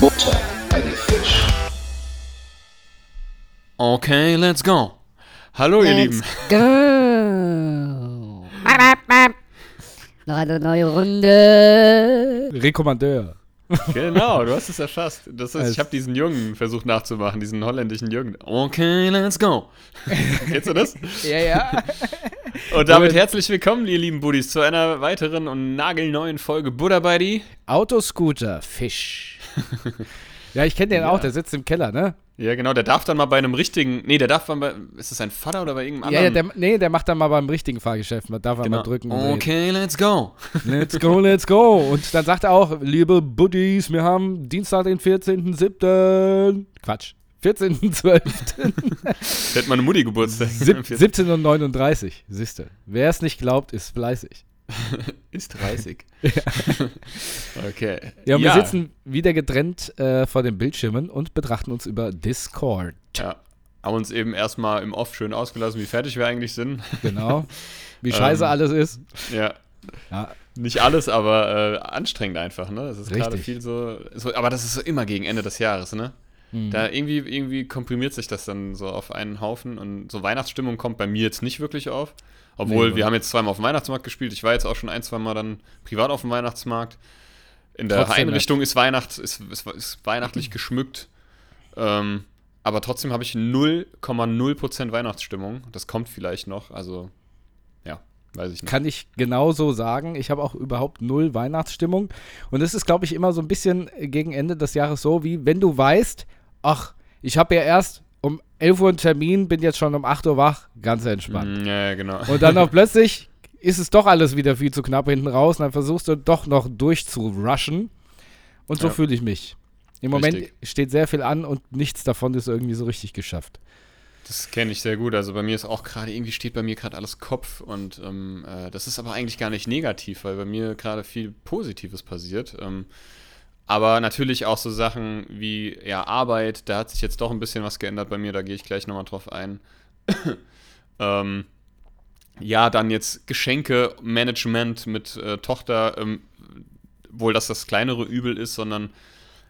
Butter bei die Fisch. Okay, let's go. Hallo, ihr Lieben. Go. Noch eine neue Runde. Rekommandeur. Genau, du hast es erfasst. Das ist, ich habe diesen Jungen versucht nachzumachen, diesen holländischen Jungen. Okay, let's go. Kennst du das? Ja, ja. Und damit herzlich willkommen, ihr lieben Buddies, zu einer weiteren und nagelneuen Folge Buddha die. Autoscooter, Fisch. ja, ich kenne den Ja. auch, der sitzt im Keller, ne? Ja, genau, der darf dann mal bei einem richtigen. Nee, der darf dann bei. Ist das sein Vater oder bei irgendeinem Ja, ja, anderen? der, nee, der macht dann mal beim richtigen Fahrgeschäft. Man darf genau. mal drücken. Okay, let's go. Let's go, let's go. Und dann sagt er auch, liebe Buddies, wir haben Dienstag, den 14.07. Quatsch. 14.12. Hätte meine Mutti Geburtstag. Sieb- 17 und 39. Siehste. Wer es nicht glaubt, ist fleißig. Ist 30. okay. Ja, und wir sitzen wieder getrennt äh, vor den Bildschirmen und betrachten uns über Discord. Ja. Haben uns eben erstmal im Off schön ausgelassen, wie fertig wir eigentlich sind. Genau. Wie scheiße Ähm, alles ist. Ja. Ja, Nicht alles, aber äh, anstrengend einfach, ne? Das ist gerade viel so, so. Aber das ist so immer gegen Ende des Jahres, ne? Mhm. Da irgendwie, irgendwie komprimiert sich das dann so auf einen Haufen und so Weihnachtsstimmung kommt bei mir jetzt nicht wirklich auf. Obwohl, Nee, wir haben jetzt zweimal auf dem Weihnachtsmarkt gespielt. Ich war jetzt auch schon ein, zwei Mal dann privat auf dem Weihnachtsmarkt. In der Trotzdem Einrichtung ist Weihnacht, ist, ist, ist weihnachtlich geschmückt. Ähm, aber trotzdem habe ich 0,0% Weihnachtsstimmung. Das kommt vielleicht noch. Also, ja, weiß ich nicht. kann ich genauso sagen. Ich habe auch überhaupt null Weihnachtsstimmung. Und es ist, glaube ich, immer so ein bisschen gegen Ende des Jahres so, wie wenn du weißt, ach, ich habe ja erst um 11 Uhr einen Termin, bin jetzt schon um 8 Uhr wach, ganz entspannt. Mm, Ja, ja, genau. Und dann auch plötzlich ist es doch alles wieder viel zu knapp hinten raus und dann versuchst du doch noch durchzurushen. Und so Ja. fühle ich mich. Im Moment Richtig. steht sehr viel an und nichts davon ist irgendwie so richtig geschafft. Das kenne ich sehr gut. Also bei mir ist auch gerade, irgendwie steht bei mir gerade alles Kopf und ähm, äh, das ist aber eigentlich gar nicht negativ, weil bei mir gerade viel Positives passiert. Ähm, aber natürlich auch so Sachen wie ja, Arbeit, da hat sich jetzt doch ein bisschen was geändert bei mir, da gehe ich gleich nochmal drauf ein. ähm, ja, dann jetzt Geschenke, Management mit äh, Tochter, ähm, wohl dass das kleinere Übel ist, sondern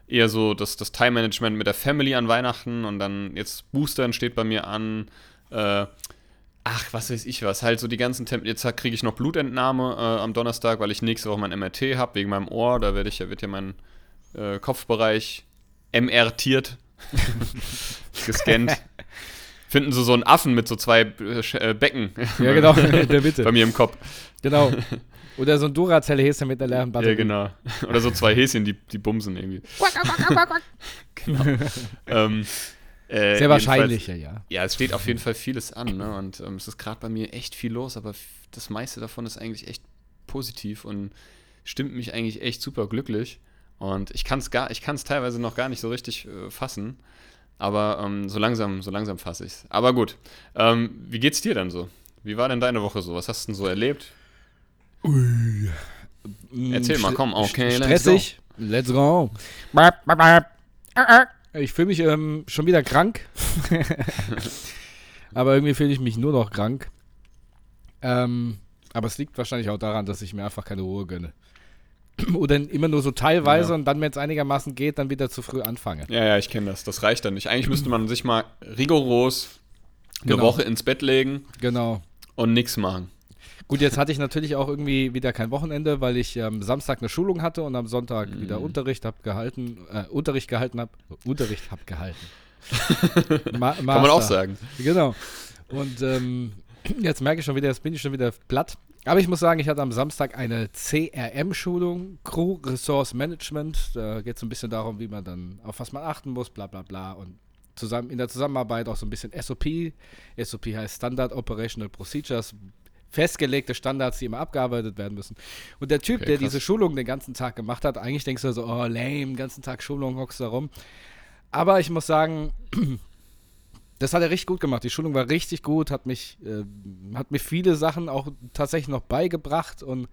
eher so das, das Time-Management mit der Family an Weihnachten und dann jetzt Boostern steht bei mir an. Äh, ach, was weiß ich was. Halt so die ganzen Temp Jetzt kriege ich noch Blutentnahme äh, am Donnerstag, weil ich nächste Woche mein MRT habe, wegen meinem Ohr. Da werde ich, ja- wird ja mein äh, Kopfbereich MRtiert, gescannt. Finden sie so einen Affen mit so zwei äh, äh, Becken Ja, genau, der Bitte. bei mir im Kopf. Genau. Oder so ein Duracell-Häschen mit einer leeren Batterie. Ja, genau. Oder so zwei Häschen, die, die bumsen irgendwie. genau. ähm, äh, Sehr jedenfalls- wahrscheinlich, ja, ja. Es steht auf jeden Fall vieles an, ne? Und ähm, es ist gerade bei mir echt viel los, aber das meiste davon ist eigentlich echt positiv und stimmt mich eigentlich echt super glücklich. Und ich kann es gar, ich kann es teilweise noch gar nicht so richtig äh, fassen. Aber ähm, so langsam, so langsam fasse ich es. Aber gut. Ähm, wie geht's dir denn so? Wie war denn deine Woche so? Was hast du denn so erlebt? Erzähl mal, komm, okay, sch- let's Stressig. Let's go. Ich fühle mich ähm, schon wieder krank. aber irgendwie fühle ich mich nur noch krank. Ähm, aber es liegt wahrscheinlich auch daran, dass ich mir einfach keine Ruhe gönne. Oder immer nur so teilweise Ja. und dann, wenn es einigermaßen geht, dann wieder zu früh anfange. Ja, ja, ich kenne das. Das reicht dann nicht. Eigentlich müsste man sich mal rigoros eine Genau. Woche ins Bett legen Genau. und nichts machen. Gut, jetzt hatte ich natürlich auch irgendwie wieder kein Wochenende, weil ich am Samstag eine Schulung hatte und am Sonntag Mhm. wieder Unterricht hab gehalten, äh, Unterricht gehalten hab, Unterricht hab gehalten. Ma Kann man auch sagen. Genau. Und ähm, jetzt merke ich schon wieder, jetzt bin ich schon wieder platt. Aber ich muss sagen, ich hatte am Samstag eine CRM-Schulung, Crew Resource Management. Da geht es ein bisschen darum, wie man dann, auf was man achten muss, bla bla bla. Und zusammen, in der Zusammenarbeit auch so ein bisschen SOP. SOP heißt Standard Operational Procedures. Festgelegte Standards, die immer abgearbeitet werden müssen. Und der Typ, Okay, der krass. diese Schulung den ganzen Tag gemacht hat, eigentlich denkst du so, oh, lame, den ganzen Tag Schulung, hockst da rum. Aber ich muss sagen, das hat er richtig gut gemacht. Die Schulung war richtig gut, hat mich, äh, hat mir viele Sachen auch tatsächlich noch beigebracht und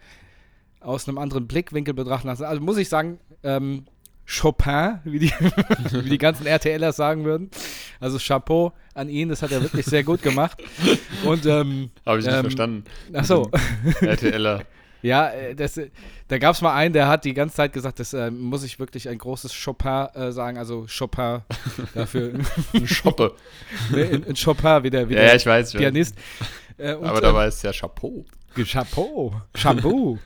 aus einem anderen Blickwinkel betrachten lassen. Also muss ich sagen, ähm, Chopin, wie die, wie die ganzen RTLer sagen würden. Also Chapeau an ihn, das hat er wirklich sehr gut gemacht. Und ähm, Habe ich nicht ähm, verstanden. Ach so. RTLer. Ja, äh, das, äh, da gab es mal einen, der hat die ganze Zeit gesagt, das äh, muss ich wirklich ein großes Chopin äh, sagen, also Chopin dafür. Ein Schoppe. Ne, in, in Chopin, wie der, wie Ja, der ich weiß. Pianist. Äh, und, Aber äh, da war es ja Chapeau. Chapeau. Shampoo.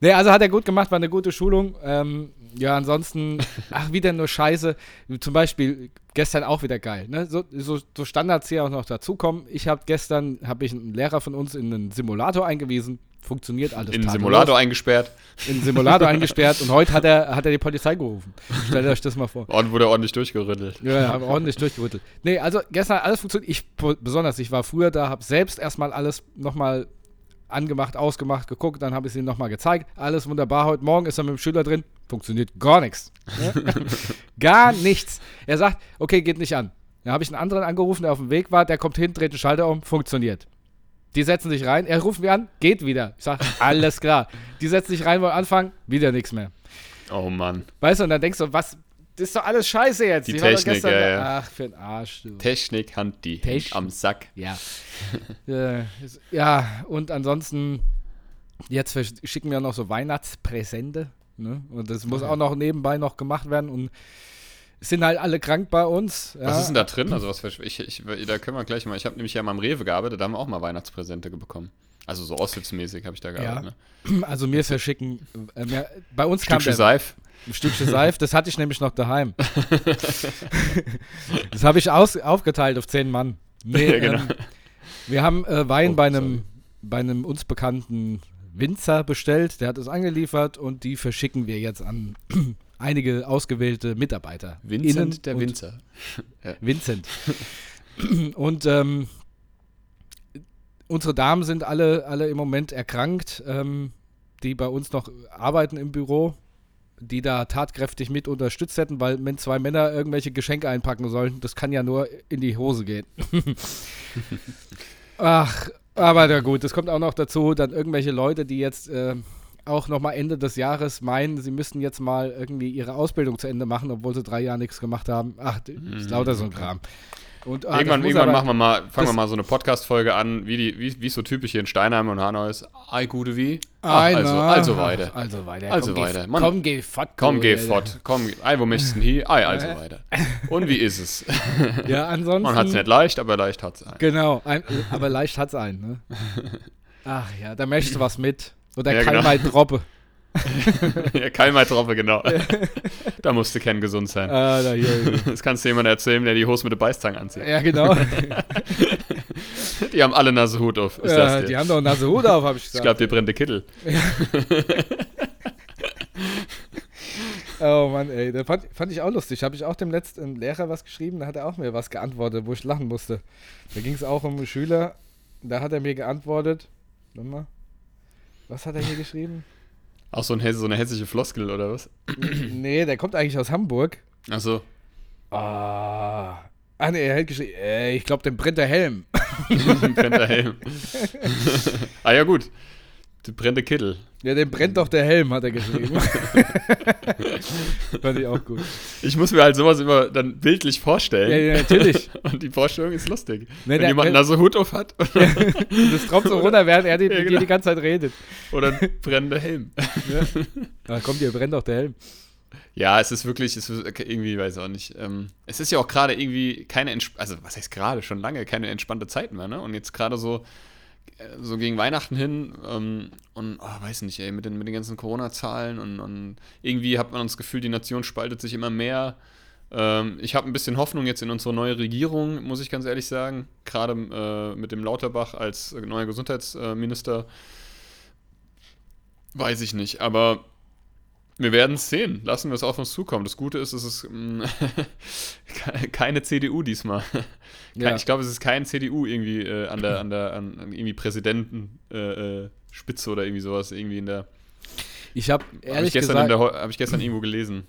nee, also hat er gut gemacht, war eine gute Schulung. Ähm, ja, ansonsten, ach, wieder nur Scheiße. Zum Beispiel gestern auch wieder geil. Ne? So, so, so Standards hier auch noch dazukommen. Ich habe gestern, habe ich einen Lehrer von uns in einen Simulator eingewiesen. Funktioniert alles. In den. Simulator eingesperrt. In den Simulator eingesperrt und heute hat er, hat er die Polizei gerufen. Stellt euch das mal vor. Und wurde ordentlich durchgerüttelt. Ja, haben ordentlich durchgerüttelt. Nee, also gestern hat alles funktioniert. Ich besonders, ich war früher da, habe selbst erstmal alles nochmal angemacht, ausgemacht, geguckt, dann habe ich es ihm nochmal gezeigt. Alles wunderbar. Heute Morgen ist er mit dem Schüler drin. Funktioniert gar nichts. Ja? gar nichts. Er sagt, okay, geht nicht an. Dann habe ich einen anderen angerufen, der auf dem Weg war, der kommt hin, dreht den Schalter um, funktioniert. Die setzen sich rein, er ruft mich an, geht wieder. Ich sage, alles klar. Die setzen sich rein, wollen anfangen, wieder nichts mehr. Oh Mann. Weißt du, und dann denkst du, was, das ist doch alles scheiße jetzt. Die doch Technik, gestern ja, ja. Ach, für den Arsch, du. Technik, Hand, die Techn- am Sack. Ja. äh, ja, und ansonsten, jetzt schicken wir noch so Weihnachtspräsente. Ne? Und das muss auch noch nebenbei noch gemacht werden. Und sind halt alle krank bei uns. Ja. Was ist denn da drin? Also was ich, ich, da können wir gleich mal. Ich habe nämlich ja mal im Rewe gearbeitet, da haben wir auch mal Weihnachtspräsente bekommen. Also so aushilfsmäßig habe ich da gearbeitet. Ne? Also mir verschicken. Äh, mir, bei uns kam Stückchen der, Seif. ein Stückchen Seif, das hatte ich nämlich noch daheim. das habe ich aus, aufgeteilt auf zehn Mann. Nee, Ja, genau. ähm, wir haben äh, Wein Oh, bei, einem, bei einem uns bekannten Winzer bestellt, der hat es angeliefert und die verschicken wir jetzt an einige ausgewählte Mitarbeiter. Vincent der Winzer. Vincent. und ähm, unsere Damen sind alle, alle im Moment erkrankt, ähm, die bei uns noch arbeiten im Büro, die da tatkräftig mit unterstützt hätten, weil wenn zwei Männer irgendwelche Geschenke einpacken sollen, das kann ja nur in die Hose gehen. Ach, aber na gut, das kommt auch noch dazu, dann irgendwelche Leute, die jetzt äh, auch noch mal Ende des Jahres meinen, sie müssten jetzt mal irgendwie ihre Ausbildung zu Ende machen, obwohl sie drei Jahre nichts gemacht haben. Ach, das ist lauter so ein Kram. Und, ah, irgendwann irgendwann machen wir mal, fangen wir mal so eine Podcast-Folge an, wie die, wie wie es so typisch hier in Steinheim und Hanau ist. Ei, gute wie? Ach, also, also weiter. Also weiter. Also komm, weiter. Geh, Mann. komm, geh fort. Komm, geh fort. Komm, ei, wo möchtest du denn hier? Ei, also weiter. Und wie ist es? Ja, ansonsten. Man hat es nicht leicht, aber leicht hat es ein. Genau, ein, aber leicht hat's einen, ne? Ach ja, da möchtest du was mit. Oder Ja, kann genau. droppe. ja, kein mal Tropfe, genau. da musst du kein gesund sein. Ah, da hier. Das kannst du jemandem erzählen, der die Hose mit der Beißzange anzieht. ja, genau. Die haben alle Nasehut auf. Ist ja, die haben doch Nase Hut auf, hab ich Ich gesagt. glaube, dir brennt der Kittel. Oh Mann, ey, das fand, fand ich auch lustig. Habe ich auch dem letzten Lehrer was geschrieben, da hat er auch mir was geantwortet, wo ich lachen musste. Da ging es auch um einen Schüler, da hat er mir geantwortet. Warte mal. Was hat er hier geschrieben? Auch so, ein, so eine hessische Floskel oder was? nee, der kommt eigentlich aus Hamburg. Achso. Ah. Ah, nee, er hat geschrieben, äh, ich glaube, den brennt der Helm. brennt der Helm. ah ja, gut. Der brennt der Kittel. Ja, den brennt doch der Helm, hat er geschrieben. Fand ich auch gut. Ich muss mir halt sowas immer dann bildlich vorstellen. Ja, ja, natürlich. Und die Vorstellung ist lustig. Nee, Wenn jemand wenn- Nasehut auf hat Das tropft so runter, während er die, Ja, die, genau. die ganze Zeit redet. oder ein brennender Helm. Da kommt hier, brennt doch der Helm. Ja, es ist wirklich, es ist irgendwie, weiß auch nicht. Ähm, es ist ja auch gerade irgendwie keine, also was heißt gerade, schon lange keine entspannte Zeit mehr, ne? Und jetzt gerade so, so gegen Weihnachten hin ähm, und, oh, weiß nicht, ey, mit den, mit den ganzen Corona-Zahlen und, und irgendwie hat man das Gefühl, die Nation spaltet sich immer mehr. Ähm, ich habe ein bisschen Hoffnung jetzt in unsere neue Regierung, muss ich ganz ehrlich sagen. Gerade äh, mit dem Lauterbach als äh, neuer Gesundheitsminister. Weiß ich nicht, aber wir werden es sehen. Lassen wir es auf uns zukommen. Das Gute ist, es ist mm, ke- keine CDU diesmal. Ja. Ich glaube, es ist kein CDU irgendwie äh, an der, an der, an, an irgendwie Präsidenten äh, äh, oder irgendwie sowas irgendwie in der. Ich habe Habe ich, ehrlich gestern in gesagt, der Ho- hab ich gestern irgendwo gelesen.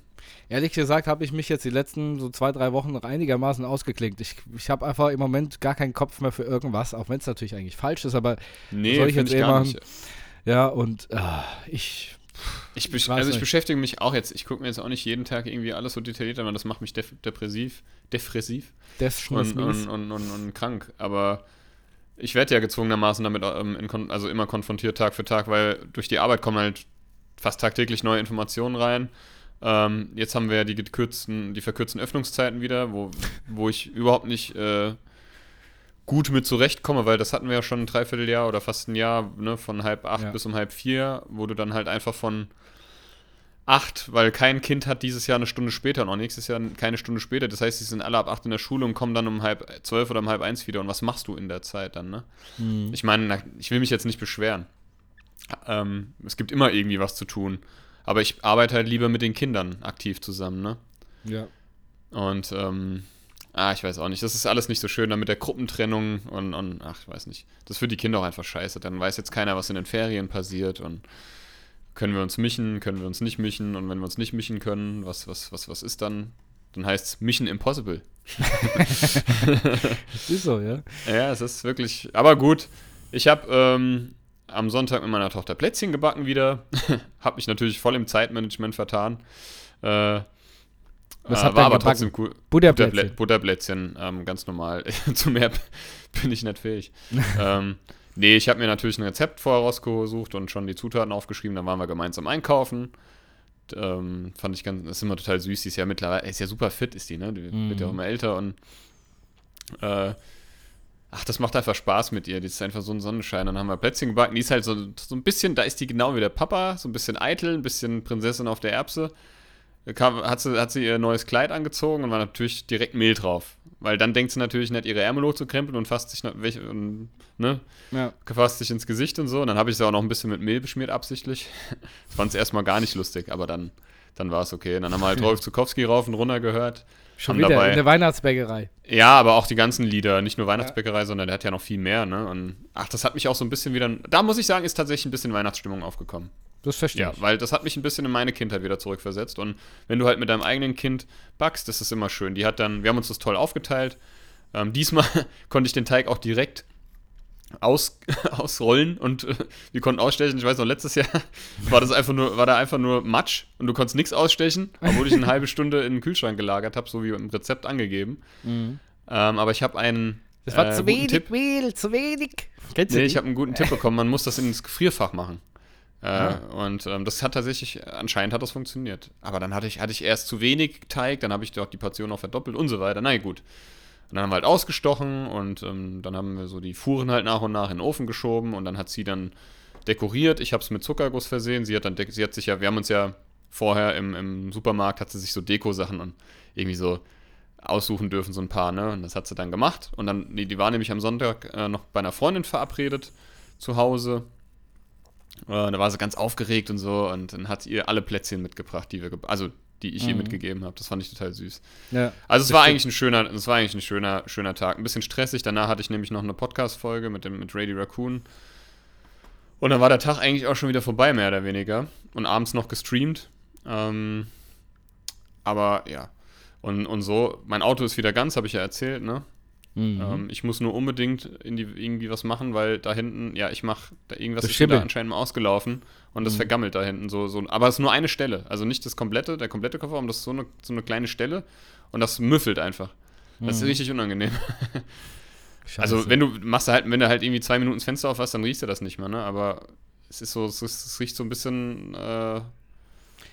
ehrlich gesagt, habe ich mich jetzt die letzten so zwei, drei Wochen noch einigermaßen ausgeklinkt. Ich, ich habe einfach im Moment gar keinen Kopf mehr für irgendwas, auch wenn es natürlich eigentlich falsch ist, aber Nee, Soll ich jetzt eh gar machen? nicht. ja, und ah, ich, Ich, weiß also ich beschäftige mich auch jetzt, ich gucke mir jetzt auch nicht jeden Tag irgendwie alles so detailliert an, weil das macht mich def depressiv, depressiv und, und, und, und, krank. Aber ich werde ja gezwungenermaßen damit ähm, also immer konfrontiert Tag für Tag, weil durch die Arbeit kommen halt fast tagtäglich neue Informationen rein. Ähm, jetzt haben wir ja die gekürzten, die verkürzten Öffnungszeiten wieder, wo, wo ich überhaupt nicht äh, gut mit zurechtkomme, weil das hatten wir ja schon ein Dreivierteljahr oder fast ein Jahr, ne, von halb acht Ja. bis um halb vier, wo du dann halt einfach von acht, weil kein Kind hat dieses Jahr eine Stunde später und auch nächstes Jahr keine Stunde später. Das heißt, sie sind alle ab acht in der Schule und kommen dann um halb zwölf oder um halb eins wieder. Und was machst du in der Zeit dann, ne? Mhm. Ich meine, ich will mich jetzt nicht beschweren. Ähm, es gibt immer irgendwie was zu tun. Aber ich arbeite halt lieber mit den Kindern aktiv zusammen, ne? Ja. Und, ähm, ah, ich weiß auch nicht. Das ist alles nicht so schön, dann mit der Gruppentrennung und, und, ach, ich weiß nicht. Das ist für die Kinder auch einfach scheiße. Dann weiß jetzt keiner, was in den Ferien passiert und können wir uns mischen, können wir uns nicht mischen und wenn wir uns nicht mischen können, was, was, was, was ist dann? Dann heißt es Mission Impossible. Das ist so, ja. Ja, es ist wirklich. Aber gut, ich habe ähm, am Sonntag mit meiner Tochter Plätzchen gebacken wieder. habe mich natürlich voll im Zeitmanagement vertan. Äh, Was äh, war aber gebacken? trotzdem cool. Butterplätzchen. Butterblä Butterblättchen, ähm, ganz normal. Zu mehr bin ich nicht fähig. ähm, nee, ich habe mir natürlich ein Rezept vorher rausgesucht und schon die Zutaten aufgeschrieben. Dann waren wir gemeinsam einkaufen. Ähm, fand ich ganz, das ist immer total süß. Die ist ja mittlerweile, ist ja super fit, ist die, ne? Die wird ja auch Mhm. immer älter und äh, ach, das macht einfach Spaß mit ihr. Die ist einfach so ein Sonnenschein. Dann haben wir Plätzchen gebacken. Die ist halt so, so ein bisschen, da ist die genau wie der Papa, so ein bisschen eitel, ein bisschen Prinzessin auf der Erbse. Kam, hat, sie, hat sie ihr neues Kleid angezogen und war natürlich direkt Mehl drauf. Weil dann denkt sie natürlich nicht, ihre Ärmel hochzukrempeln und fasst sich, und, ne, Ja. fasst sich ins Gesicht und so. Und dann habe ich sie auch noch ein bisschen mit Mehl beschmiert, absichtlich. Ich fand es erstmal gar nicht lustig, aber dann, dann war es okay. Dann haben wir halt Rolf Zukowski rauf und runter gehört. Schon wieder dabei- in der Weihnachtsbäckerei. Ja, aber auch die ganzen Lieder, nicht nur Weihnachtsbäckerei, sondern der hat ja noch viel mehr, ne? Und ach, das hat mich auch so ein bisschen wieder. Da muss ich sagen, ist tatsächlich ein bisschen Weihnachtsstimmung aufgekommen. Das verstehe Ja, ich. weil das hat mich ein bisschen in meine Kindheit wieder zurückversetzt. Und wenn du halt mit deinem eigenen Kind backst, das ist immer schön. Die hat dann, wir haben uns das toll aufgeteilt. Ähm, diesmal konnte ich den Teig auch direkt aus, ausrollen und äh, wir konnten ausstechen. Ich weiß noch, letztes Jahr war das einfach nur, war da einfach nur Matsch und du konntest nichts ausstechen, obwohl ich eine halbe Stunde in den Kühlschrank gelagert habe, so wie im Rezept angegeben. Ähm, aber ich habe einen. Mhm. Das war äh, zu guten wenig Tipp. Mehl, zu wenig. Kennst du Nee, ich habe einen guten Tipp bekommen. Man muss das ins Gefrierfach machen. Äh, Und ähm, das hat tatsächlich, anscheinend hat das funktioniert. Aber dann hatte ich, hatte ich erst zu wenig Teig, dann habe ich doch die Portion auch verdoppelt und so weiter. Na gut. Und dann haben wir halt ausgestochen und ähm, dann haben wir so die Fuhren halt nach und nach in den Ofen geschoben und dann hat sie dann dekoriert. Ich habe es mit Zuckerguss versehen. Sie hat dann, sie hat sich ja, wir haben uns ja vorher im, im Supermarkt, hat sie sich so Deko-Sachen und irgendwie so aussuchen dürfen, so ein paar, ne? Und das hat sie dann gemacht. Und dann, die, die war nämlich am Sonntag äh, noch bei einer Freundin verabredet zu Hause. Äh, da war sie ganz aufgeregt und so und dann hat sie ihr alle Plätzchen mitgebracht, die wir, also die ich ihr Mhm. mitgegeben habe. Das fand ich total süß. Ja. Also es war stimmt. eigentlich ein schöner, es war eigentlich ein schöner, schöner Tag. Ein bisschen stressig. Danach hatte ich nämlich noch eine Podcast-Folge mit dem mit Radio Raccoon. Und dann war der Tag eigentlich auch schon wieder vorbei, mehr oder weniger. Und abends noch gestreamt. Ähm, aber ja. Und, und so, mein Auto ist wieder ganz, habe ich ja erzählt, ne? Mhm. Ähm, ich muss nur unbedingt in die, irgendwie was machen, weil da hinten, ja, ich mache, da irgendwas Das ist Schimmel. anscheinend mal ausgelaufen und das Mhm. vergammelt da hinten so, so. Aber es ist nur eine Stelle, also nicht das komplette, der komplette Kofferraum, das ist so eine, so eine kleine Stelle und das müffelt einfach. Das ist Mhm. richtig unangenehm. Scheiße. Also wenn du machst halt, wenn du halt irgendwie zwei Minuten das Fenster auf hast, dann riechst du das nicht mehr, ne? Aber es ist so, es, ist, es riecht so ein bisschen äh,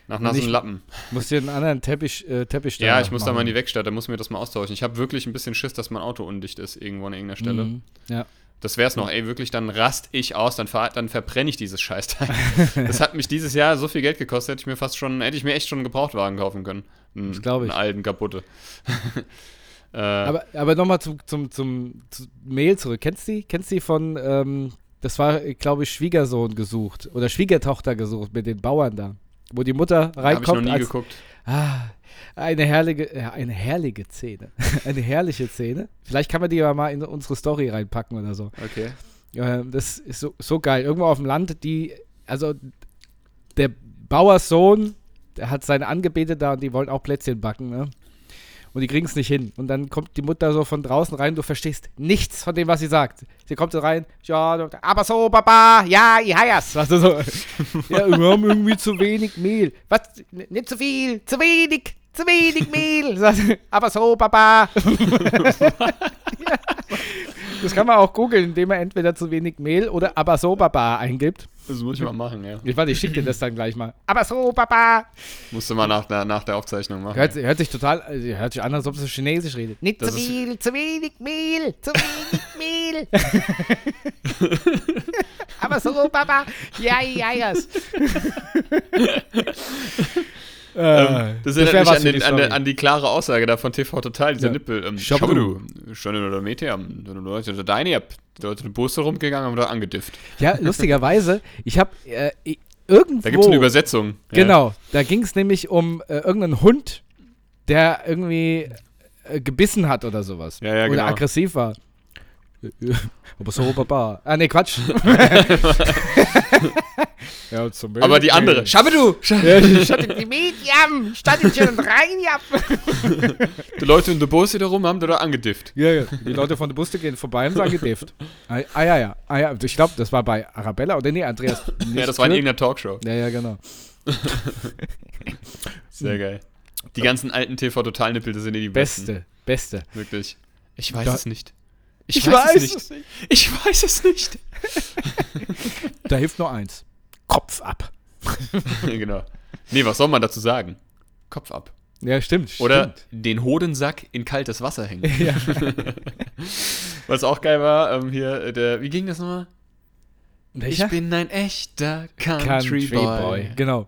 nach nassen Lappen. Musst dir einen anderen Teppich, äh, Teppich Ja, ich muss da mal in die machen. Werkstatt, da muss mir das mal austauschen. Ich habe wirklich ein bisschen Schiss, dass mein Auto undicht ist, irgendwo an irgendeiner Stelle. Mhm. Ja. Das wär's noch, ey, wirklich, dann rast ich aus, dann, ver dann verbrenne ich dieses Scheißteil. das hat mich dieses Jahr so viel Geld gekostet, hätte ich mir fast schon, hätte ich mir echt schon einen Gebrauchtwagen kaufen können. Einen, Das glaub ich. Einen alten kaputte. äh, Aber, aber nochmal zum, zum, zum, zu Mail zurück. Kennst du die? Kennst du die von, ähm, das war, glaube ich, Schwiegersohn gesucht oder Schwiegertochter gesucht mit den Bauern da. Wo die Mutter habe ich noch reinkommt nie als, geguckt. Ah, eine herrliche, ja, eine herrliche Szene. eine herrliche Szene. Vielleicht kann man die ja mal in unsere Story reinpacken oder so. Okay. Ähm, das ist so, so geil. Irgendwo auf dem Land, die, also der Bauerssohn, der hat seine Angebete da und die wollen auch Plätzchen backen, ne? Und die kriegen es nicht hin. Und dann kommt die Mutter so von draußen rein, du verstehst nichts von dem, was sie sagt. Sie kommt so rein, ja, aber so, Papa, ja, ich heiers. Weißt du, so, ja, wir haben irgendwie zu wenig Mehl. Was? Nicht zu viel, zu wenig, zu wenig Mehl. Aber so, Papa. ja. Das kann man auch googeln, indem man entweder zu wenig Mehl oder aber so, Papa eingibt. Das muss ich mal machen, ja. Ich warte, ich schicke dir das dann gleich mal. Aber so, Papa. Musst du mal nach der, nach der Aufzeichnung machen. Hört, hört sich total, also hört sich an, als ob sie Chinesisch redet. Nicht Das zu viel, zu wenig Mehl, zu wenig Mehl. Aber so, Papa. Ja, ja, ja. Ähm, das wär erinnert mich was an, den, die an, der, an die klare Aussage da von TV Total, dieser Ja. Nippel. Ähm. Schabudu. Schon oder du Leute, da deine, ihr die Leute eine Busse rumgegangen und da angedifft. Ja, lustigerweise, ich habe äh, irgendwo. Da gibt es eine Übersetzung. Genau, da ging es nämlich um äh, irgendeinen Hund, der irgendwie äh, gebissen hat oder sowas. Ja, ja, oder genau. aggressiv war. Äh, äh, Aber so, Papa. Ah, nee, Quatsch. ja, zum Ja. Aber die andere. Die Medium, statt in schön rein, ja. Die Leute in der Busse da rum haben da, da angedifft. Ja, ja. Die Leute von der Buste gehen vorbei und sagen gedifft. Ah, ah, ja, ja. Ah, ja. Ich glaube, das war bei Arabella oder nee, Andreas. Ja, das war in irgendeiner Talkshow. Ja, ja, genau. Sehr geil. Die ganzen alten TV-Total-Nippel, das sind eh die besten. Beste, beste. Wirklich. Ich weiß Da- es nicht. Ich weiß es es nicht. Ich weiß es nicht. Da hilft nur eins. Kopf ab. genau. Nee, was soll man dazu sagen? Kopf ab. Ja, stimmt. Oder stimmt. den Hodensack in kaltes Wasser hängen. Ja. Was auch geil war, ähm, hier, äh, der, wie ging das nochmal? Welcher? Ich bin ein echter Country, Boy. Genau.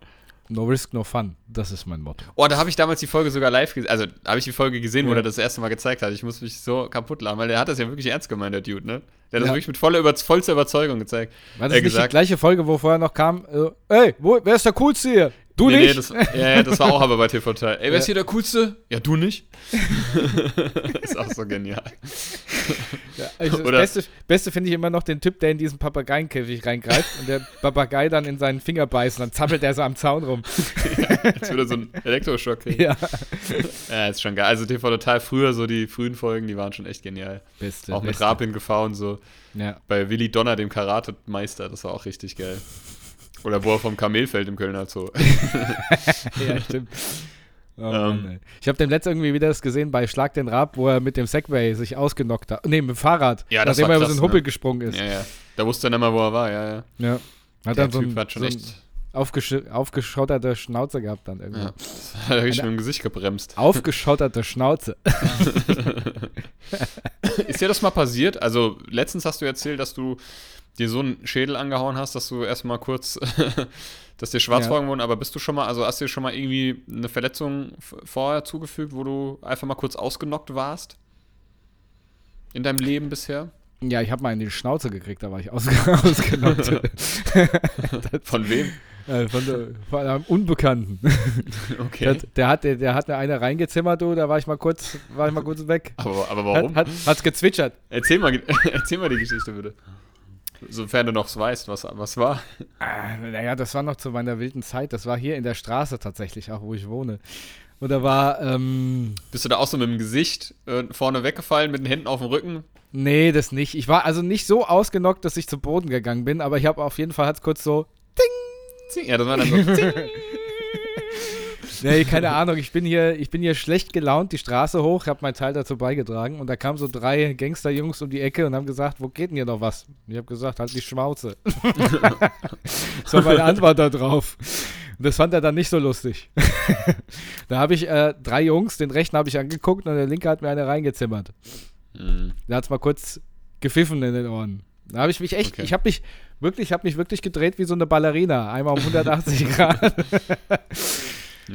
No risk, no fun. Das ist mein Motto. Oh, da habe ich damals die Folge sogar live gesehen. Also, habe ich die Folge gesehen, wo Ja. er das erste Mal gezeigt hat. Ich muss mich so kaputt lachen, weil der hat das ja wirklich ernst gemeint, der Dude, ne? Der hat das Ja. wirklich mit voller, Über vollster Überzeugung gezeigt. War das Äh, nicht die gesagt. gleiche Folge, wo vorher noch kam, äh, ey, wo, wer ist der Coolste hier? Du nee, nicht? Nee, das, ja, ja, das war auch aber bei TV Teil. Ey, wer Ja. ist hier der Coolste? Ja, du nicht? ist auch so genial. Ja, also das Beste, Beste finde ich immer noch den Typ, der in diesen Papageienkäfig reingreift und der Papagei dann in seinen Finger beißt und dann zappelt er so am Zaun rum. Jetzt würde er so einen Elektroschock kriegen. Ja. Ja, ist schon geil. Also TV Total früher, so die frühen Folgen, die waren schon echt genial. Beste. auch mit. Rapin gefahren, so Ja. bei Willi Donner, dem Karate-Meister, das war auch richtig geil. Oder wo er vom Kamel fällt im Kölner Zoo. ja, stimmt. Oh, Ähm. Mann, ey. ich habe dem letzten irgendwie wieder das gesehen bei Schlag den Rab, wo er mit dem Segway sich ausgenockt hat. Nee, mit dem Fahrrad. Ja, das nachdem er über so einen Huppel ne? gesprungen ist. ja, ja. Da wusste er nicht mal, wo er war, ja, ja. Ja. Hat Der dann so Typ ein, hat schon so echt. aufgesch aufgeschotterte Schnauze gehabt dann irgendwie. Ja. Das hat er richtig mit dem Gesicht gebremst. Aufgeschotterte Schnauze. Ist dir das mal passiert? Also, letztens hast du erzählt, dass du dir so einen Schädel angehauen hast, dass du erstmal kurz, dass dir Schwarzaugen wurden, aber bist du schon mal, also hast du dir schon mal irgendwie eine Verletzung vorher zugefügt, wo du einfach mal kurz ausgenockt warst? In deinem Leben bisher? Ja, ich habe mal in die Schnauze gekriegt, da war ich aus ausgenockt. Von wem? äh, von, der, von einem Unbekannten. Okay. Der, der, hat, der, der hat mir eine reingezimmert, du, da war ich mal kurz, war ich mal kurz weg. aber, aber warum? Hat, hat, hat's gezwitschert. Erzähl, mal, erzähl mal die Geschichte bitte. Sofern du noch weißt, was, was war. Ah, naja, das war noch zu meiner wilden Zeit. Das war hier in der Straße tatsächlich, auch wo ich wohne. Und da war, ähm, Bist du da auch so mit dem Gesicht äh, vorne weggefallen, mit den Händen auf dem Rücken? nee, das nicht. Ich war also nicht so ausgenockt, dass ich zu Boden gegangen bin, aber ich habe auf jeden Fall hat's kurz so, Zing. Ja, das war dann so. Nee, keine Ahnung, ich bin hier, ich bin hier schlecht gelaunt die Straße hoch, habe meinen Teil dazu beigetragen und da kamen so drei Gangsterjungs um die Ecke und haben gesagt, wo geht denn hier noch was? Und ich habe gesagt, halt die Schmauze. das war meine Antwort darauf. Und das fand er dann nicht so lustig. da habe ich äh, drei Jungs, den rechten habe ich angeguckt und der linke hat mir eine reingezimmert. Mhm. Da hat es mal kurz gepfiffen in den Ohren. Da habe ich mich echt, Okay. ich habe mich wirklich, ich habe mich wirklich gedreht wie so eine Ballerina, einmal um 180 Grad.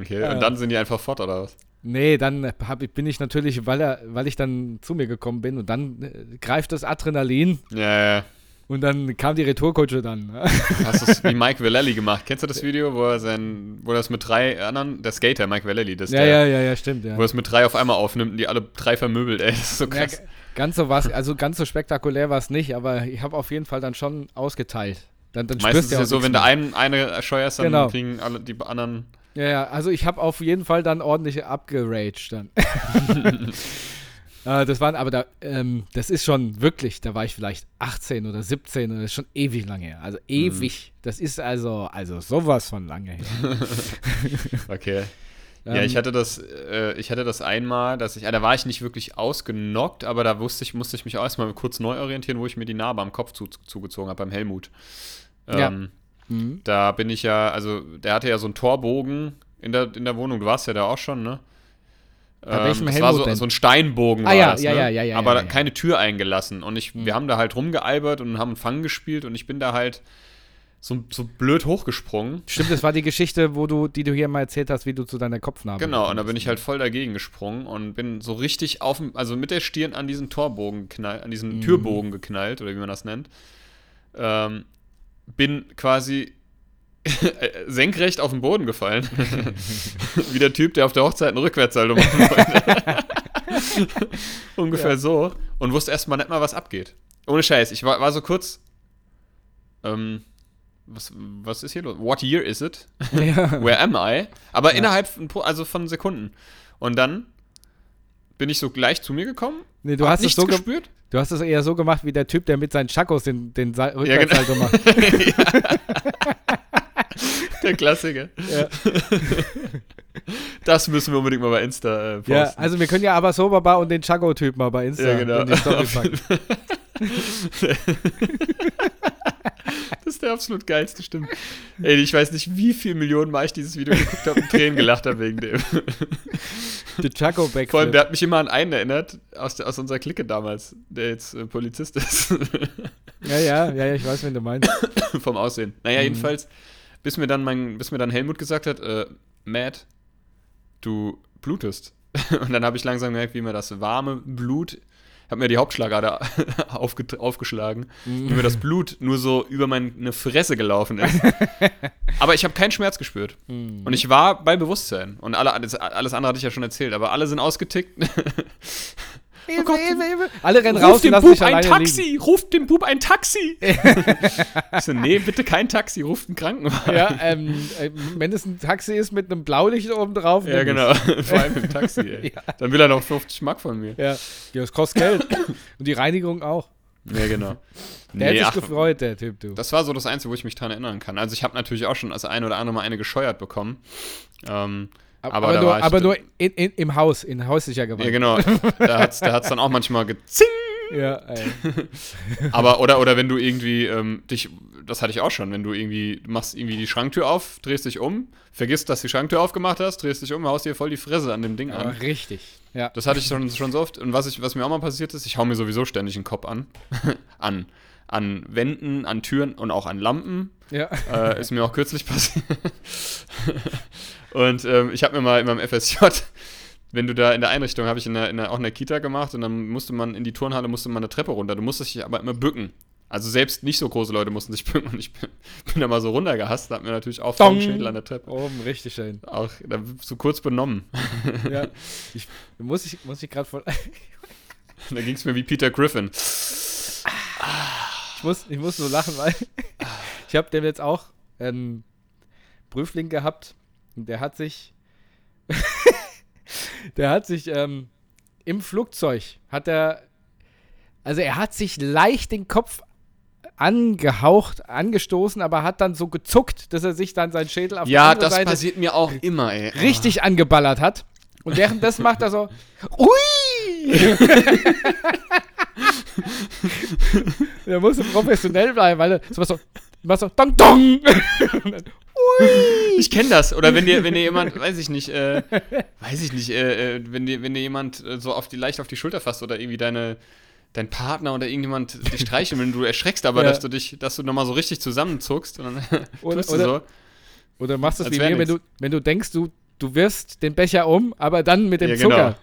Okay, Ja. und dann sind die einfach fort, oder was? Nee, dann hab, bin ich natürlich, weil, er, weil ich dann zu mir gekommen bin und dann äh, greift das Adrenalin Ja, ja. und dann kam die Retourkutsche dann. Hast du es wie Mike Vallely gemacht? Kennst du das Video, wo er sein, wo er das mit drei anderen, der Skater, Mike Vallely, das ist ja, der, ja, ja, ja, stimmt, ja. wo er es mit drei auf einmal aufnimmt und die alle drei vermöbelt, ey, das ist so ja krass. g- ganz so was, also ganz so spektakulär war es nicht, aber ich habe auf jeden Fall dann schon ausgeteilt. Dann, dann Meistens ist ja so, wenn du mehr. einen, eine scheuerst, dann Genau. kriegen alle die anderen Ja, ja, also ich habe auf jeden Fall dann ordentlich abgeraged dann. äh, das waren aber da, ähm, das ist schon wirklich, da war ich vielleicht 18 oder 17 und das ist schon ewig lange her. Also ewig. Das ist also, also sowas von lange her. Okay. Ja, ich Ähm, hatte das, äh, ich hatte das einmal, dass ich, ah, da war ich nicht wirklich ausgenockt, aber da wusste ich, musste ich mich auch erstmal kurz neu orientieren, wo ich mir die Narbe am Kopf zu, zugezogen habe beim Helmut. Ja. Ähm, Mhm. Da bin ich ja, also der hatte ja so einen Torbogen in der, in der Wohnung. Du warst ja da auch schon, ne? Bei welchem das war so, so ein Steinbogen Ah, war ja, das, ja, ne? ja, ja, ja, Aber ja, ja. keine Tür eingelassen. Und ich, Mhm. wir haben da halt rumgealbert und haben Fang gespielt und ich bin da halt so, so blöd hochgesprungen. Stimmt, das war die Geschichte, wo du, die du hier mal erzählt hast, wie du zu deiner Kopfnarbe Genau, und da bin ich halt voll dagegen gesprungen und bin so richtig auf, also mit der Stirn an diesen Torbogen geknallt, an diesen Mhm. Türbogen geknallt, oder wie man das nennt. Ähm, bin quasi senkrecht auf den Boden gefallen. wie der Typ, der auf der Hochzeit einen Rückwärtssaldo machen wollte. Ungefähr Ja. so. Und wusste erstmal nicht mal, was abgeht. Ohne Scheiß. Ich war, war so kurz. Ähm, was, was ist hier los? What year is it? Ja. Where am I? Aber Ja. innerhalb von, also von Sekunden. Und dann bin ich so gleich zu mir gekommen. Nee, du hast, es nichts so ge- gespürt. Du hast es eher so gemacht wie der Typ, der mit seinen Chakos den, den Sa- genau. Rückwärtssalto macht. Der Klassiker. Ja. Das müssen wir unbedingt mal bei Insta äh, posten. Ja, also wir können ja aber Soberbar und den Chago-Typ mal bei Insta Ja, genau. in die Story packen. Das ist der absolut geilste, stimmt. Ey, ich weiß nicht, wie viele Millionen Mal ich dieses Video geguckt habe und Tränen gelacht habe wegen dem. Der chago backflip Vor allem, der hat mich immer an einen erinnert, aus, der, aus unserer Clique damals, der jetzt äh, Polizist ist. Ja, ja, ja, ja, ich weiß, wen du meinst. Vom Aussehen. Naja, Mhm. jedenfalls, bis mir dann mein, bis mir dann Helmut gesagt hat, äh, Matt, du blutest. Und dann habe ich langsam gemerkt, wie mir das warme Blut, habe mir die Hauptschlagader aufge, aufgeschlagen, wie mir das Blut nur so über meine Fresse gelaufen ist. aber ich habe keinen Schmerz gespürt. Mhm. Und ich war bei Bewusstsein. Und alle, alles, alles andere hatte ich ja schon erzählt, aber alle sind ausgetickt. Hilfe, Gott. Hilfe, Hilfe. Alle rennen Ruf raus und dem lassen Bub ein Taxi! liegen. Ruft dem Bub ein Taxi! ich so, nee, bitte kein Taxi, ruft einen Krankenwagen. Ja, ähm, äh, wenn es ein Taxi ist mit einem Blaulicht oben drauf. Ja, genau. Vor allem im Taxi, ey. Ja. Dann will er noch 50 Mark von mir. Ja. ja, das kostet Geld. und die Reinigung auch. Ja, genau. Der Nee, hätte sich ach, gefreut, der Typ, du. das war so das Einzige, wo ich mich dran erinnern kann. Also ich habe natürlich auch schon das eine oder andere Mal eine gescheuert bekommen. Ähm, aber aber nur, aber nur in, in, im Haus, in häuslicher Gewalt. ja, genau. Da hat es da hat's dann auch manchmal gezing. Ja. Aber, oder, oder wenn du irgendwie ähm, dich, das hatte ich auch schon, wenn du irgendwie, du machst irgendwie die Schranktür auf, drehst dich um, vergisst, dass du die Schranktür aufgemacht hast, drehst dich um, haust dir voll die Fresse an dem Ding an. Aber richtig. Ja. Das hatte ich schon, schon so oft. Und was, ich, was mir auch mal passiert ist, ich hau mir sowieso ständig den Kopf an. an. An Wänden, an Türen und auch an Lampen. Ja. Äh, ist mir auch kürzlich passiert. und ähm, ich habe mir mal in meinem FSJ, wenn du da in der Einrichtung, habe ich in der, in der, auch in der Kita gemacht und dann musste man in die Turnhalle, musste man eine Treppe runter. Du musstest dich aber immer bücken. Also selbst nicht so große Leute mussten sich bücken und ich bin, bin da mal so runtergehasst, hab mir natürlich auch vom Schädel an der Treppe. Oben, richtig schön. Auch da, so kurz benommen. Ja. Ich, muss ich, muss ich gerade voll. Da ging es mir wie Peter Griffin. Ich muss, ich muss nur lachen, weil ich habe dem jetzt auch einen Prüfling gehabt und der hat sich, der hat sich ähm, im Flugzeug, hat er, also er hat sich leicht den Kopf angehaucht, angestoßen, aber hat dann so gezuckt, dass er sich dann seinen Schädel auf die Ja, andere das Seite passiert mir auch immer, ey. richtig angeballert hat. Und währenddessen macht er so, ui! der musste professionell bleiben, weil er so was so, was so, dong, dong! Und dann, ui! Ich kenne das. Oder wenn dir, wenn dir jemand, weiß ich nicht, äh, weiß ich nicht, äh, äh, wenn dir, wenn dir jemand äh, so auf die, leicht auf die Schulter fasst oder irgendwie deine, dein Partner oder irgendjemand dich streichelt, wenn du erschreckst, aber Ja. dass du dich, dass du nochmal so richtig zusammenzuckst und dann Oder- tust du oder- so. Oder machst du es wie mir, wenn du, wenn du denkst, du, du wirst den Becher um, aber dann mit dem Ja, Zucker. genau.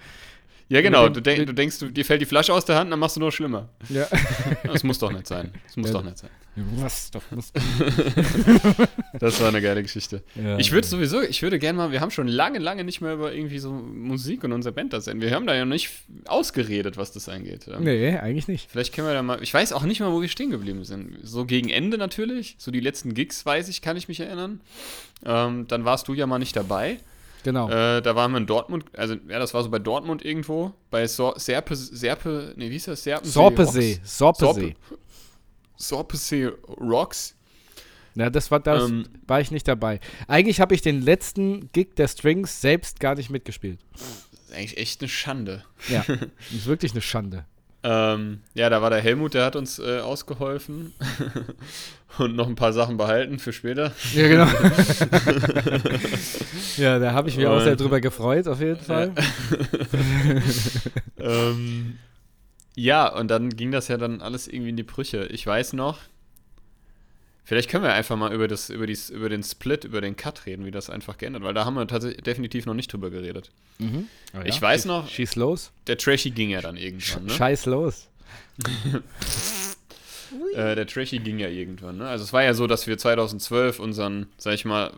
Ja, genau. Mit Du, dem- denk, du denkst, du, dir fällt die Flasche aus der Hand, dann machst du nur schlimmer. Ja. Das muss doch nicht sein. Das muss Ja. doch nicht sein. Was? Doch, muss. Das war eine geile Geschichte. Ja. Ich würde sowieso, ich würde gerne mal, wir haben schon lange, lange nicht mehr über irgendwie so Musik und unser Band das Wir haben da ja noch nicht ausgeredet, was das angeht. Nee, eigentlich nicht. Vielleicht können wir da mal, ich weiß auch nicht mal, wo wir stehen geblieben sind. So gegen Ende natürlich, so die letzten Gigs, weiß ich, kann ich mich erinnern. Ähm, dann warst du ja mal nicht dabei. Genau. Äh, da waren wir in Dortmund, also ja, das war so bei Dortmund irgendwo, bei Sor Serpe, Serpe, nee, wie hieß das? Serpensee Sorpesee. Rocks. Sorpesee. Sorpesee Rocks. Ja, das war das, Ähm. war ich nicht dabei. Eigentlich habe ich den letzten Gig der Strings selbst gar nicht mitgespielt. Das ist eigentlich echt eine Schande. Ja, ist wirklich eine Schande. Ähm, ja, da war der Helmut, der hat uns äh, ausgeholfen und noch ein paar Sachen behalten für später. Ja, genau. ja, da habe ich mich auch Und- sehr drüber gefreut, auf jeden Fall. ähm, ja, und dann ging das ja dann alles irgendwie in die Brüche. Ich weiß noch, vielleicht können wir einfach mal über, das, über, dies, über den Split, über den Cut reden, wie das einfach geändert, weil da haben wir tatsächlich definitiv noch nicht drüber geredet. Mhm. Ah, Ich weiß noch- Schieß los. Der Trashy ging ja dann irgendwann, ne? Scheiß los. Äh, der Trashy ging ja irgendwann, ne? Also es war ja so, dass wir 2012 unseren, sag ich mal,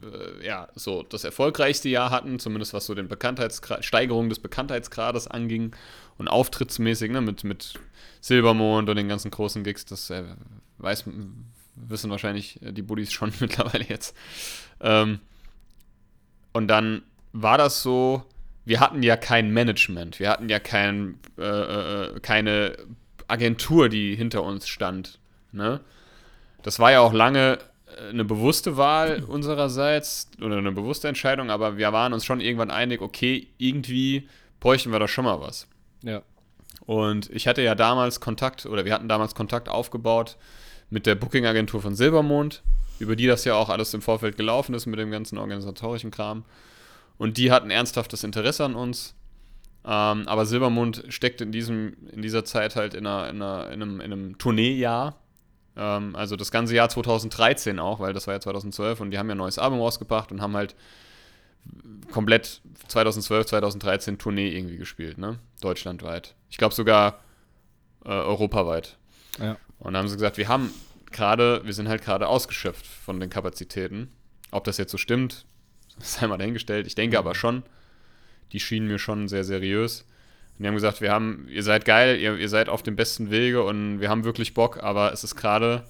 äh, ja, so das erfolgreichste Jahr hatten, zumindest was so den Bekanntheitsgrad, Steigerung des Bekanntheitsgrades anging und auftrittsmäßig, ne, mit, mit Silbermond und den ganzen großen Gigs, das äh, weiß, wissen wahrscheinlich äh, die Buddies schon mittlerweile jetzt. Ähm, und dann war das so, wir hatten ja kein Management, wir hatten ja kein, äh, äh, keine Agentur, die hinter uns stand. Ne? Das war ja auch lange äh, eine bewusste Wahl unsererseits oder eine bewusste Entscheidung, aber wir waren uns schon irgendwann einig, okay, irgendwie bräuchten wir da schon mal was. Ja. Und ich hatte ja damals Kontakt, oder wir hatten damals Kontakt aufgebaut mit der Booking-Agentur von Silbermond, über die das ja auch alles im Vorfeld gelaufen ist mit dem ganzen organisatorischen Kram. Und die hatten ernsthaftes Interesse an uns. Ähm, aber Silbermond steckt in, diesem, in dieser Zeit halt in, einer, in, einer, in einem, in einem Tourneejahr. Ähm, also das ganze Jahr 2013 auch, weil das war ja 2012 und die haben ja ein neues Album rausgebracht und haben halt komplett 2012, 2013 Tournee irgendwie gespielt, ne? Deutschlandweit. Ich glaube sogar äh, europaweit. Ja. Und dann haben sie gesagt, wir haben gerade, wir sind halt gerade ausgeschöpft von den Kapazitäten. Ob das jetzt so stimmt, sei mal dahingestellt. Ich denke aber schon. Die schienen mir schon sehr seriös. Und die haben gesagt, wir haben, ihr seid geil, ihr, ihr seid auf dem besten Wege und wir haben wirklich Bock, aber es ist gerade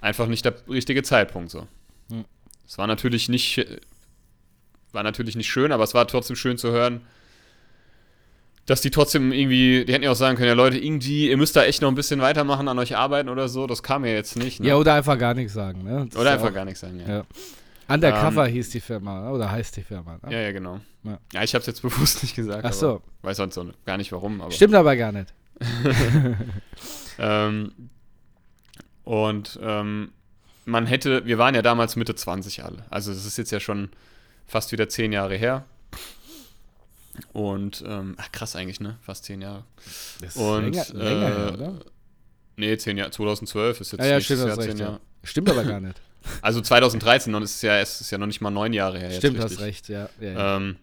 einfach nicht der richtige Zeitpunkt so. Hm. Es war natürlich nicht, war natürlich nicht schön, aber es war trotzdem schön zu hören, dass die trotzdem irgendwie, die hätten ja auch sagen können, ja Leute, irgendwie, ihr müsst da echt noch ein bisschen weitermachen, an euch arbeiten oder so. Das kam ja jetzt nicht. Ne? Ja, oder einfach gar nichts sagen. Ne? Oder einfach auch- gar nichts sagen, ja. Ja. Undercover hieß die Firma, oder heißt die Firma. Ne? Ja, ja, genau. Ja. Ja, ich hab's jetzt bewusst nicht gesagt. Ach so. Weiß sonst so gar nicht warum, aber. Stimmt aber gar nicht. Ähm, und ähm, man hätte, wir waren ja damals Mitte 20 alle. Also das ist jetzt ja schon fast wieder zehn Jahre her. Und ähm, ach, krass eigentlich, ne? Fast zehn Jahre. Das ist Und, länger, länger her, äh, oder? Nee, zehn Jahre, 2012 ist jetzt Ja, ja, stimmt, hast Jahr recht. Ja. Jahre. Stimmt aber gar nicht. Also 2013 und es ist ja, es ist ja noch nicht mal neun Jahre her. jetzt Stimmt, hast richtig. recht, ja. ja, ja. Ähm,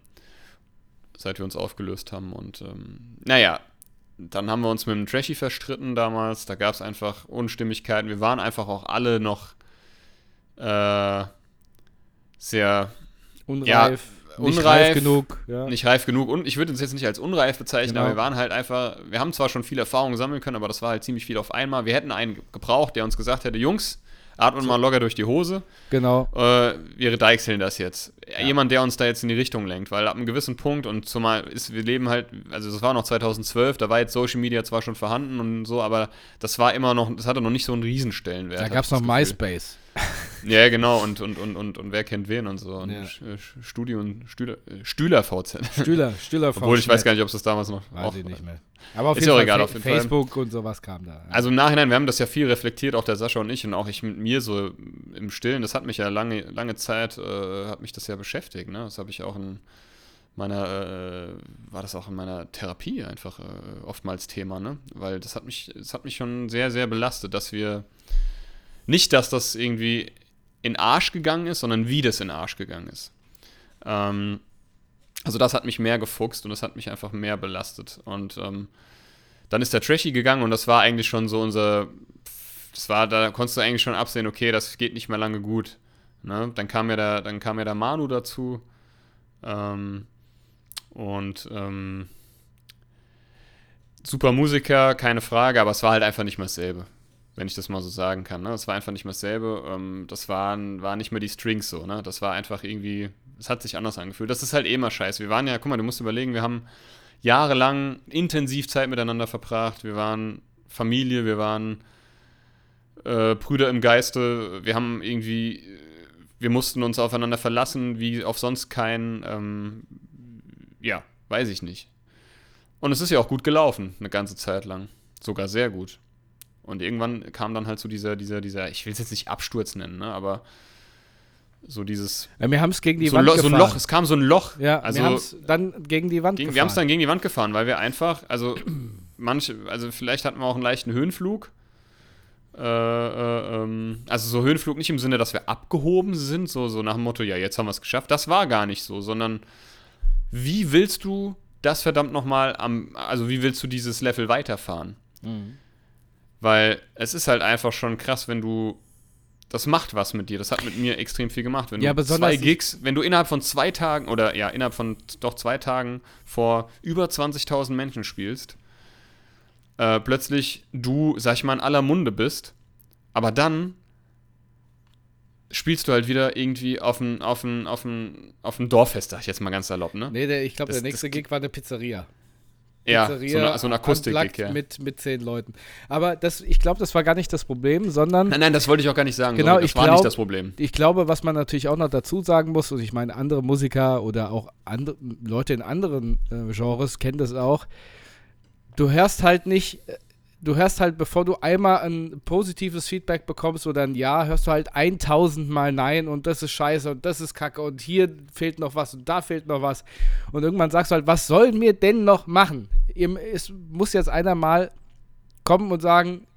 seit wir uns aufgelöst haben. Und ähm, naja, dann haben wir uns mit dem Trashy verstritten damals. Da gab es einfach Unstimmigkeiten. Wir waren einfach auch alle noch äh, sehr unreif, nicht unreif, reif genug. Ja. nicht reif genug. Und ich würde uns jetzt nicht als unreif bezeichnen, Genau. aber wir waren halt einfach, wir haben zwar schon viel Erfahrung sammeln können, aber das war halt ziemlich viel auf einmal. Wir hätten einen gebraucht, der uns gesagt hätte, Jungs, atmet mal locker durch die Hose. Genau. äh, wir deichseln das jetzt. Jemand, der uns da jetzt in die Richtung lenkt, weil ab einem gewissen Punkt und zumal ist, wir leben halt, also das war noch 2012, da war jetzt Social Media zwar schon vorhanden und so, aber das war immer noch, das hatte noch nicht so einen Riesenstellenwert. Da gab es noch. MySpace. Ja, genau, und, und, und, und, und wer kennt wen und so. Und Ja. Studio und Stühler, äh, Stühler VZ. Stühler, Stühler Obwohl ich weiß gar nicht, ob es das damals noch Weiß auch ich nicht mehr. Aber auf Ist jeden Fall egal, auf jeden Fall. Facebook und sowas kam da. Also im Nachhinein, wir haben das ja viel reflektiert, auch der Sascha und ich und auch ich mit mir so im Stillen. Das hat mich ja lange, lange Zeit, äh, hat mich das ja beschäftigt. Ne? Das habe ich auch in meiner, äh, war das auch in meiner Therapie einfach äh, oftmals Thema, ne? Weil das hat mich, das hat mich schon sehr, sehr belastet, dass wir nicht, dass das irgendwie in Arsch gegangen ist, sondern wie das in Arsch gegangen ist. Ähm, Also das hat mich mehr gefuchst und das hat mich einfach mehr belastet. Und ähm, dann ist der Trashy gegangen und das war eigentlich schon so unser, das war, da konntest du eigentlich schon absehen, okay, das geht nicht mehr lange gut. Ne? Dann kam ja der, dann kam ja der Manu dazu. Ähm, und ähm, super Musiker, keine Frage, aber es war halt einfach nicht mehr dasselbe, wenn ich das mal so sagen kann. Ne? Es war einfach nicht mehr dasselbe. Ähm, das waren, war nicht mehr die Strings so. Ne? Das war einfach irgendwie, es hat sich anders angefühlt. Das ist halt eh immer scheiße. Wir waren ja, guck mal, du musst überlegen, wir haben jahrelang intensiv Zeit miteinander verbracht. Wir waren Familie, wir waren äh, Brüder im Geiste. Wir haben irgendwie, wir mussten uns aufeinander verlassen, wie auf sonst kein, ähm, ja, weiß ich nicht. Und es ist ja auch gut gelaufen, eine ganze Zeit lang. Sogar sehr gut. Und irgendwann kam dann halt so dieser, dieser, dieser, ich will es jetzt nicht Absturz nennen, ne, aber so dieses. Ja, wir haben es gegen die so Wand Lo- so gefahren. ein Loch, es kam so ein Loch. Ja, also wir haben es dann gegen die Wand gegen, gefahren. wir haben es dann gegen die Wand gefahren, weil wir einfach, also manche, also vielleicht hatten wir auch einen leichten Höhenflug. Äh, äh, ähm, also so Höhenflug nicht im Sinne, dass wir abgehoben sind, so, so nach dem Motto, ja, jetzt haben wir es geschafft. Das war gar nicht so, sondern wie willst du das verdammt nochmal am, also wie willst du dieses Level weiterfahren? Mhm. Weil es ist halt einfach schon krass, wenn du. Das macht was mit dir. Das hat mit mir extrem viel gemacht. Wenn Ja, du zwei Gigs, wenn du innerhalb von zwei Tagen oder ja, innerhalb von doch zwei Tagen vor über 20.000 Menschen spielst, äh, plötzlich du, sag ich mal, in aller Munde bist, aber dann spielst du halt wieder irgendwie auf ein, auf ein, auf ein, auf ein Dorffest, sag ich jetzt mal ganz salopp, ne? Nee, der, ich glaube, der nächste Gig war eine Pizzeria. Ja, so eine, so ein Akustik-Gig, unplugged ja. mit, mit zehn Leuten. Aber das, ich glaube, das war gar nicht das Problem, sondern Nein, nein, das wollte ich auch gar nicht sagen. Genau, sorry, das ich war glaub- nicht das Problem. ich glaube, was man natürlich auch noch dazu sagen muss, und ich meine, andere Musiker oder auch andere, Leute in anderen äh, Genres kennen das auch, du hörst halt nicht, äh, du hörst halt, bevor du einmal ein positives Feedback bekommst oder ein Ja, hörst du halt 1000 Mal Nein und das ist scheiße und das ist kacke und hier fehlt noch was und da fehlt noch was. Und irgendwann sagst du halt, was sollen wir denn noch machen? Es muss jetzt einer mal kommen und sagen,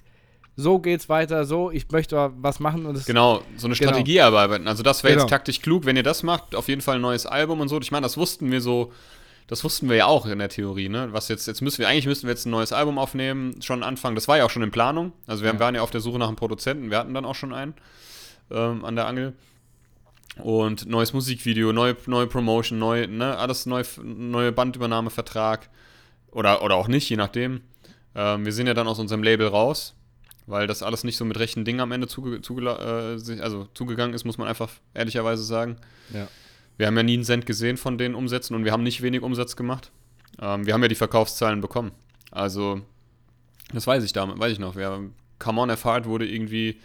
so geht's weiter, so, ich möchte was machen und es Genau, so eine Genau. Strategie erarbeiten. Also das wäre Genau. jetzt taktisch klug, wenn ihr das macht. Auf jeden Fall ein neues Album und so. Ich meine, das wussten wir so, das wussten wir ja auch in der Theorie, ne? Was jetzt, jetzt müssen wir, eigentlich müssten wir jetzt ein neues Album aufnehmen, schon anfangen. Das war ja auch schon in Planung. Also wir Ja. waren ja auf der Suche nach einem Produzenten. Wir hatten dann auch schon einen ähm, an der Angel. Und neues Musikvideo, neue, neue Promotion, neu, ne, alles neu, neue Bandübernahmevertrag. Oder, oder auch nicht, je nachdem. Ähm, wir sind ja dann aus unserem Label raus, weil das alles nicht so mit rechten Dingen am Ende zuge, zugela- äh, also zugegangen ist, muss man einfach ehrlicherweise sagen. Ja. Wir haben ja nie einen Cent gesehen von den Umsätzen und wir haben nicht wenig Umsatz gemacht. Ähm, wir haben ja die Verkaufszahlen bekommen. Also, das weiß ich damit, weiß ich noch. Wir, Come On Hard wurde irgendwie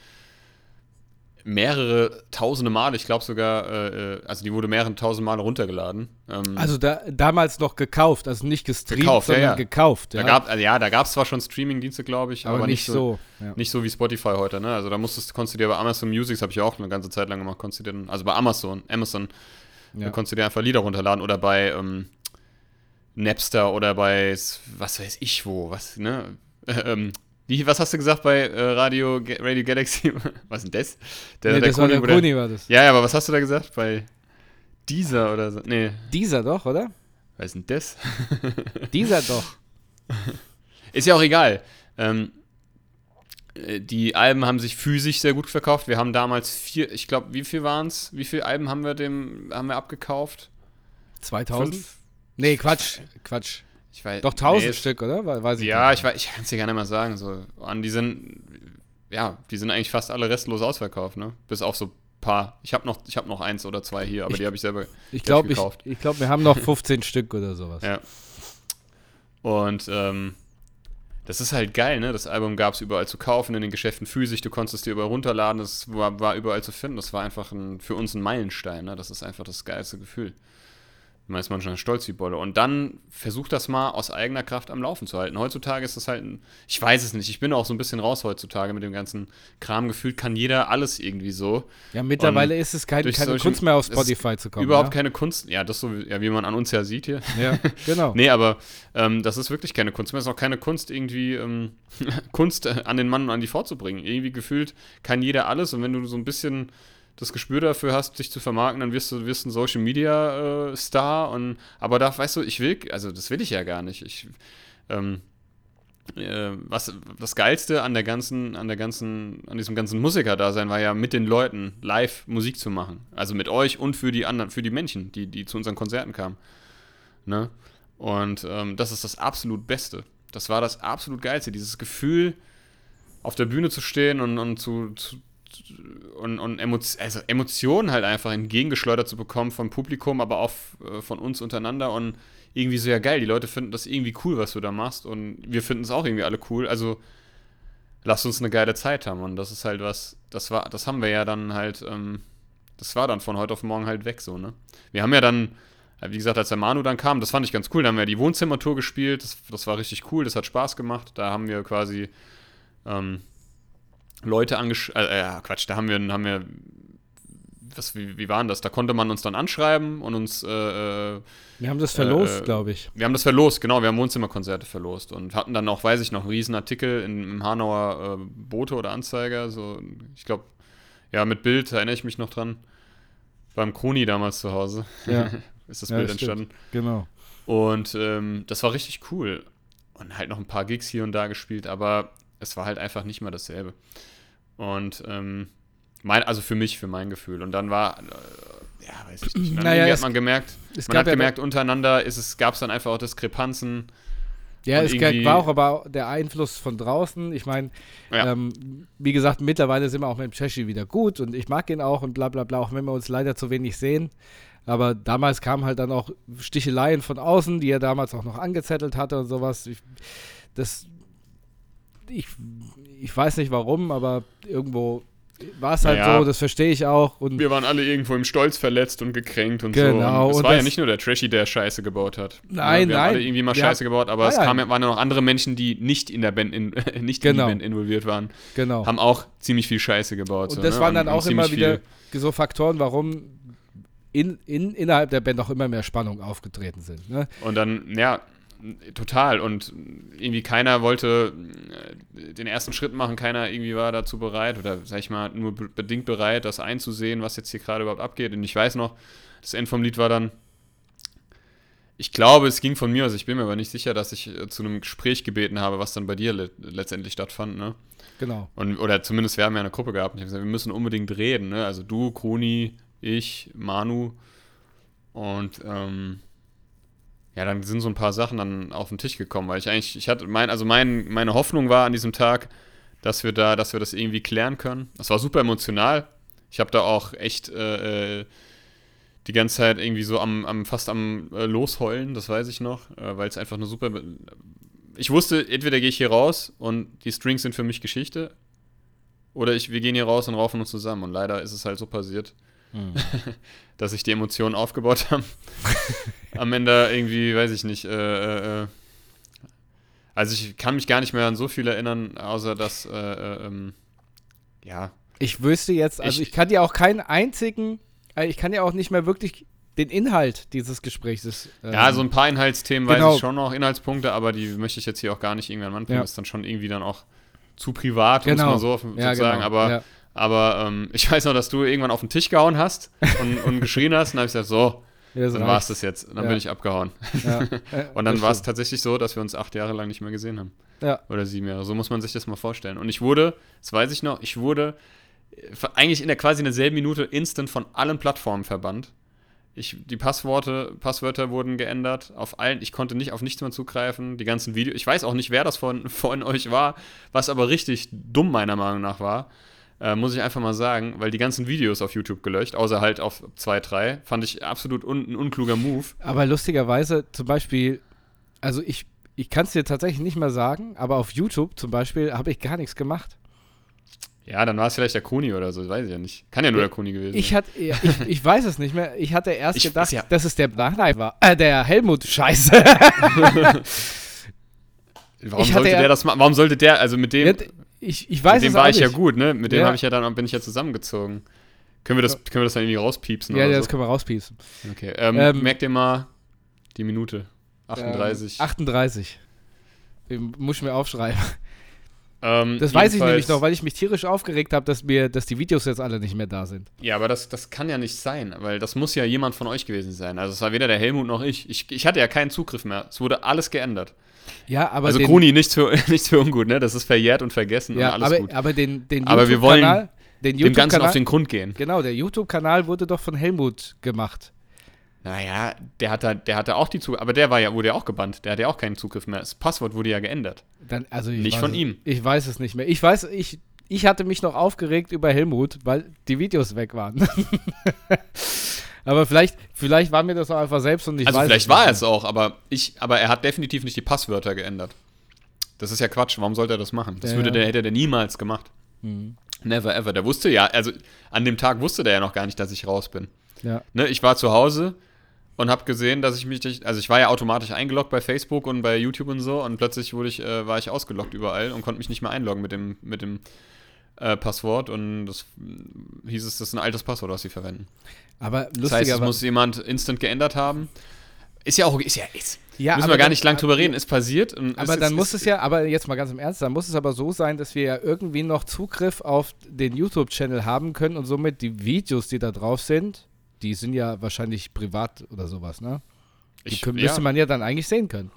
mehrere tausende Male, ich glaube sogar, äh, äh, also die wurde mehrere tausend Male runtergeladen. Ähm, Also da, damals noch gekauft, also nicht gestreamt, Gekauft, ja, sondern ja. gekauft. da Ja, gab, also ja, da gab es zwar schon Streaming-Dienste, glaube ich, aber, nicht so. ja. Nicht so wie Spotify heute, ne? Also da musstest, konntest du dir bei Amazon Music, das habe ich auch eine ganze Zeit lang gemacht, konntest du dir also bei Amazon, Amazon, Ja. da konntest du dir einfach Lieder runterladen oder bei ähm, Napster oder bei was weiß ich wo, was, ne? ähm, wie, was hast du gesagt bei äh, Radio, Radio Galaxy? was ist denn das? nee, das war Kuni, der der- Kuni, war das. Ja, ja, aber was hast du da gesagt? Bei dieser oder so? Nee, Dieser doch, oder? was ist denn das? Dieser doch. Ist ja auch egal. Ähm, äh, die Alben haben sich physisch sehr gut verkauft. Wir haben damals vier, ich glaube, wie viel waren es? Wie viele Alben haben wir dem, haben wir abgekauft? 2000? Fünf? Nee, Quatsch, Quatsch. Ich weiß, Doch 1000 nee, Stück, oder? We- Weiß ich Ja, nicht. ich, ich kann es dir gar nicht mal sagen. So. An die sind, ja, die sind eigentlich fast alle restlos ausverkauft, ne? Bis auf so ein paar. Ich habe noch, ich hab noch eins oder zwei hier, aber Ich- die habe ich selber. Ich hab glaube, ich, gekauft. ich glaub, wir haben noch 15 Stück oder sowas. Ja. Und ähm, das ist halt geil, ne? Das Album gab es überall zu kaufen, in den Geschäften physisch, du konntest es dir überall runterladen, das war, war überall zu finden. Das war einfach ein, für uns ein Meilenstein, ne? Das ist einfach das geilste Gefühl. Man ist manchmal stolz wie Bolle. Und dann versuch das mal aus eigener Kraft am Laufen zu halten. Heutzutage ist das halt ein, ich weiß es nicht, ich bin auch so ein bisschen raus heutzutage mit dem ganzen Kram. Gefühlt kann jeder alles irgendwie so. Ja, mittlerweile Und ist es kein, keine solche- Kunst mehr auf Spotify zu kommen. Überhaupt ja? keine Kunst, ja, das so, ja, wie man an uns ja sieht hier. Ja, genau. Nee, aber ähm, das ist wirklich keine Kunst mehr. Es ist auch keine Kunst, irgendwie ähm, Kunst äh, an den Mann und an die Frau zu bringen. Irgendwie gefühlt kann jeder alles und wenn du so ein bisschen das Gespür dafür hast, dich zu vermarkten, dann wirst du wirst ein Social Media äh, Star und aber da weißt du, ich will, also das will ich ja gar nicht. Ich ähm, äh, was das geilste an der ganzen an der ganzen an diesem ganzen Musiker-Dasein war ja mit den Leuten live Musik zu machen, also mit euch und für die anderen, für die Menschen, die die zu unseren Konzerten kamen. Ne? Und ähm, das ist das absolut Beste. Das war das absolut Geilste, dieses Gefühl, auf der Bühne zu stehen und, und zu, zu und, und also Emotionen halt einfach entgegengeschleudert zu bekommen vom Publikum, aber auch äh, von uns untereinander und irgendwie so, ja geil, die Leute finden das irgendwie cool, was du da machst und wir finden es auch irgendwie alle cool, also lass uns eine geile Zeit haben und das ist halt was, das war, das haben wir ja dann halt, ähm, das war dann von heute auf morgen halt weg so, ne. Wir haben ja dann, wie gesagt, als der Manu dann kam, das fand ich ganz cool, da haben wir die Wohnzimmertour gespielt, das, das war richtig cool, das hat Spaß gemacht, da haben wir quasi, ähm, Leute angeschrieben, äh, äh, Quatsch, da haben wir, haben wir was, wie, wie waren das? Da konnte man uns dann anschreiben und uns. Äh, äh wir haben das verlost, äh, glaube ich. Wir haben das verlost, genau. Wir haben Wohnzimmerkonzerte verlost und hatten dann auch, weiß ich noch, einen Riesenartikel in, im Hanauer äh, Bote oder Anzeiger. So, ich glaube, ja, mit Bild erinnere ich mich noch dran. Beim Kroni damals zu Hause ja. ist das ja, Bild das entstanden. Genau. Und ähm, das war richtig cool. Und halt noch ein paar Gigs hier und da gespielt, aber es war halt einfach nicht mehr dasselbe. Und ähm, mein, also für mich, für mein Gefühl. Und dann war, äh, ja, weiß ich nicht. Dann Naja, hat man gemerkt, es man gab hat ja gemerkt, untereinander ist es, gab es dann einfach auch Diskrepanzen. Ja, es war auch aber der Einfluss von draußen. Ich meine, Ja. ähm, wie gesagt, mittlerweile sind wir auch mit dem Cheshi wieder gut und ich mag ihn auch und bla bla bla, auch wenn wir uns leider zu wenig sehen. Aber damals kamen halt dann auch Sticheleien von außen, die er damals auch noch angezettelt hatte und sowas. Ich, das, ich, ich weiß nicht warum, aber irgendwo war es halt Naja. so, das verstehe ich auch. Und Wir waren alle irgendwo im Stolz verletzt und gekränkt und Genau, so. Und es und war ja nicht nur der Trashy, der Scheiße gebaut hat. Nein, wir haben nein. alle irgendwie mal Scheiße gebaut, aber es Nein, kam, waren ja noch andere Menschen, die nicht in der Band, in, nicht Genau. in die Band involviert waren, genau. haben auch ziemlich viel Scheiße gebaut. Und so, das ne? waren dann auch immer wieder so Faktoren, warum in, in, innerhalb der Band auch immer mehr Spannungen aufgetreten sind. Ne? Und dann, ja, total. Und irgendwie keiner wollte äh, den ersten Schritt machen, keiner irgendwie war dazu bereit oder, sag ich mal, nur be bedingt bereit, das einzusehen, was jetzt hier gerade überhaupt abgeht. Und ich weiß noch, das Ende vom Lied war dann, ich glaube, es ging von mir aus, ich bin mir aber nicht sicher, dass ich äh, zu einem Gespräch gebeten habe, was dann bei dir le letztendlich stattfand, ne? Genau. Und, oder zumindest, wir haben ja eine Gruppe gehabt und ich habe gesagt, wir müssen unbedingt reden, ne? Also du, Kroni, ich, Manu und ähm, ja, dann sind so ein paar Sachen dann auf den Tisch gekommen, weil ich eigentlich, ich hatte mein, also mein, meine Hoffnung war an diesem Tag, dass wir da, dass wir das irgendwie klären können. Das war super emotional. Ich habe da auch echt äh, äh, die ganze Zeit irgendwie so am, am fast am äh, Losheulen, das weiß ich noch, äh, weil es einfach eine super. Ich wusste, entweder gehe ich hier raus und die Strings sind für mich Geschichte, oder ich, wir gehen hier raus und raufen uns zusammen. Und leider ist es halt so passiert, dass sich die Emotionen aufgebaut haben. Am Ende irgendwie, weiß ich nicht, äh, äh, also ich kann mich gar nicht mehr an so viel erinnern, außer dass, äh, äh, ähm, ja, Ich wüsste jetzt, also Ich- ich, kann dir auch keinen einzigen, äh, ich kann ja auch nicht mehr wirklich den Inhalt dieses Gesprächs. Ähm, ja, so ein paar Inhaltsthemen weiß genau. ich schon noch, Inhaltspunkte, aber die möchte ich jetzt hier auch gar nicht irgendwann anbringen. Ja. Das ist dann schon irgendwie dann auch zu privat, genau. muss man so ja, sozusagen, genau. aber ja. Aber ähm, ich weiß noch, dass du irgendwann auf den Tisch gehauen hast und, und geschrien hast. Und dann habe ich gesagt, so, Ja, das dann war es das jetzt. Und dann Ja. bin ich abgehauen. Ja. Und dann war es tatsächlich so, dass wir uns acht Jahre lang nicht mehr gesehen haben. Ja. Oder sieben Jahre. So muss man sich das mal vorstellen. Und ich wurde, das weiß ich noch, ich wurde äh, eigentlich in der quasi in derselben Minute instant von allen Plattformen verbannt. Ich, die Passworte, Passwörter wurden geändert auf allen. Ich konnte nicht auf nichts mehr zugreifen. Die ganzen Videos. Ich weiß auch nicht, wer das von, von euch war, was aber richtig dumm meiner Meinung nach war. Äh, muss ich einfach mal sagen, weil die ganzen Videos auf YouTube gelöscht, außer halt auf zwei, drei, fand ich absolut un, ein unkluger Move. Aber lustigerweise, zum Beispiel, also ich, ich kann es dir tatsächlich nicht mehr sagen, aber auf YouTube zum Beispiel habe ich gar nichts gemacht. Ja, dann war es vielleicht der Kuni oder so, weiß ich ja nicht. Kann ja nur der Kuni gewesen Ich, sein. hat, ja, ich, ich weiß es nicht mehr. Ich hatte erst Ich- gedacht, ja. dass es der Nachname war. Äh, der Helmut, scheiße. Warum ich sollte der das machen? Warum sollte der, also mit dem, ich, ich weiß mit dem war ich ja nicht. gut, ne? Mit dem Ja. habe ich ja dann, bin ich ja zusammengezogen. Können wir das, können wir das dann irgendwie rauspiepsen Ja, ja, so? das können wir rauspiepsen. Okay, ähm, Ähm, merkt ihr mal die Minute. 38. Ähm, 38. Den Muss ich mir aufschreiben. Ähm, Das weiß ich nämlich noch, weil ich mich tierisch aufgeregt habe, dass, mir, dass die Videos jetzt alle nicht mehr da sind. Ja, aber das, das kann ja nicht sein, weil das muss ja jemand von euch gewesen sein. Also es war weder der Helmut noch ich. Ich, ich hatte ja keinen Zugriff mehr. Es wurde alles geändert. Ja, aber also Kroni, nichts für, nichts für ungut, ne? Das ist verjährt und vergessen ja, und alles aber, gut. aber den, den Aber wir wollen Dem Ganzen auf den Grund gehen. genau, der YouTube-Kanal wurde doch von Helmut gemacht. Naja, der hatte, der hatte auch die Zugriff, aber der war ja, wurde ja auch gebannt. Der hatte ja auch keinen Zugriff mehr. Das Passwort wurde ja geändert. Dann, also ich Nicht von es, ihm. Ich weiß es nicht mehr. Ich weiß, ich, ich hatte mich noch aufgeregt über Helmut, weil die Videos weg waren. aber vielleicht, vielleicht war mir das auch einfach selbst und ich also weiß vielleicht es war er es auch, aber ich, aber er hat definitiv nicht die Passwörter geändert. Das ist ja Quatsch. Warum sollte er das machen? Das Ja, würde der, hätte der niemals gemacht. Mhm. Never ever. Der wusste ja, also an dem Tag wusste der ja noch gar nicht, dass ich raus bin. Ja. Ne, ich war zu Hause und habe gesehen, dass ich mich, nicht- also ich war ja automatisch eingeloggt bei Facebook und bei YouTube und so und plötzlich wurde ich, äh, war ich ausgeloggt überall und konnte mich nicht mehr einloggen mit dem, mit dem äh, Passwort und das mm, hieß es, das ist ein altes Passwort, was sie verwenden. Aber Das heißt, es muss jemand instant geändert haben. Ist ja auch, ist ja, ist, Ja, müssen wir gar dann- nicht lang drüber reden, ist passiert. und Aber ist, dann ist, muss ist, es ja, aber jetzt mal ganz im Ernst, dann muss es aber so sein, dass wir ja irgendwie noch Zugriff auf den YouTube-Channel haben können und somit die Videos, die da drauf sind, die sind ja wahrscheinlich privat oder sowas, ne? Die ich, können, ja, müsste man ja dann eigentlich sehen können.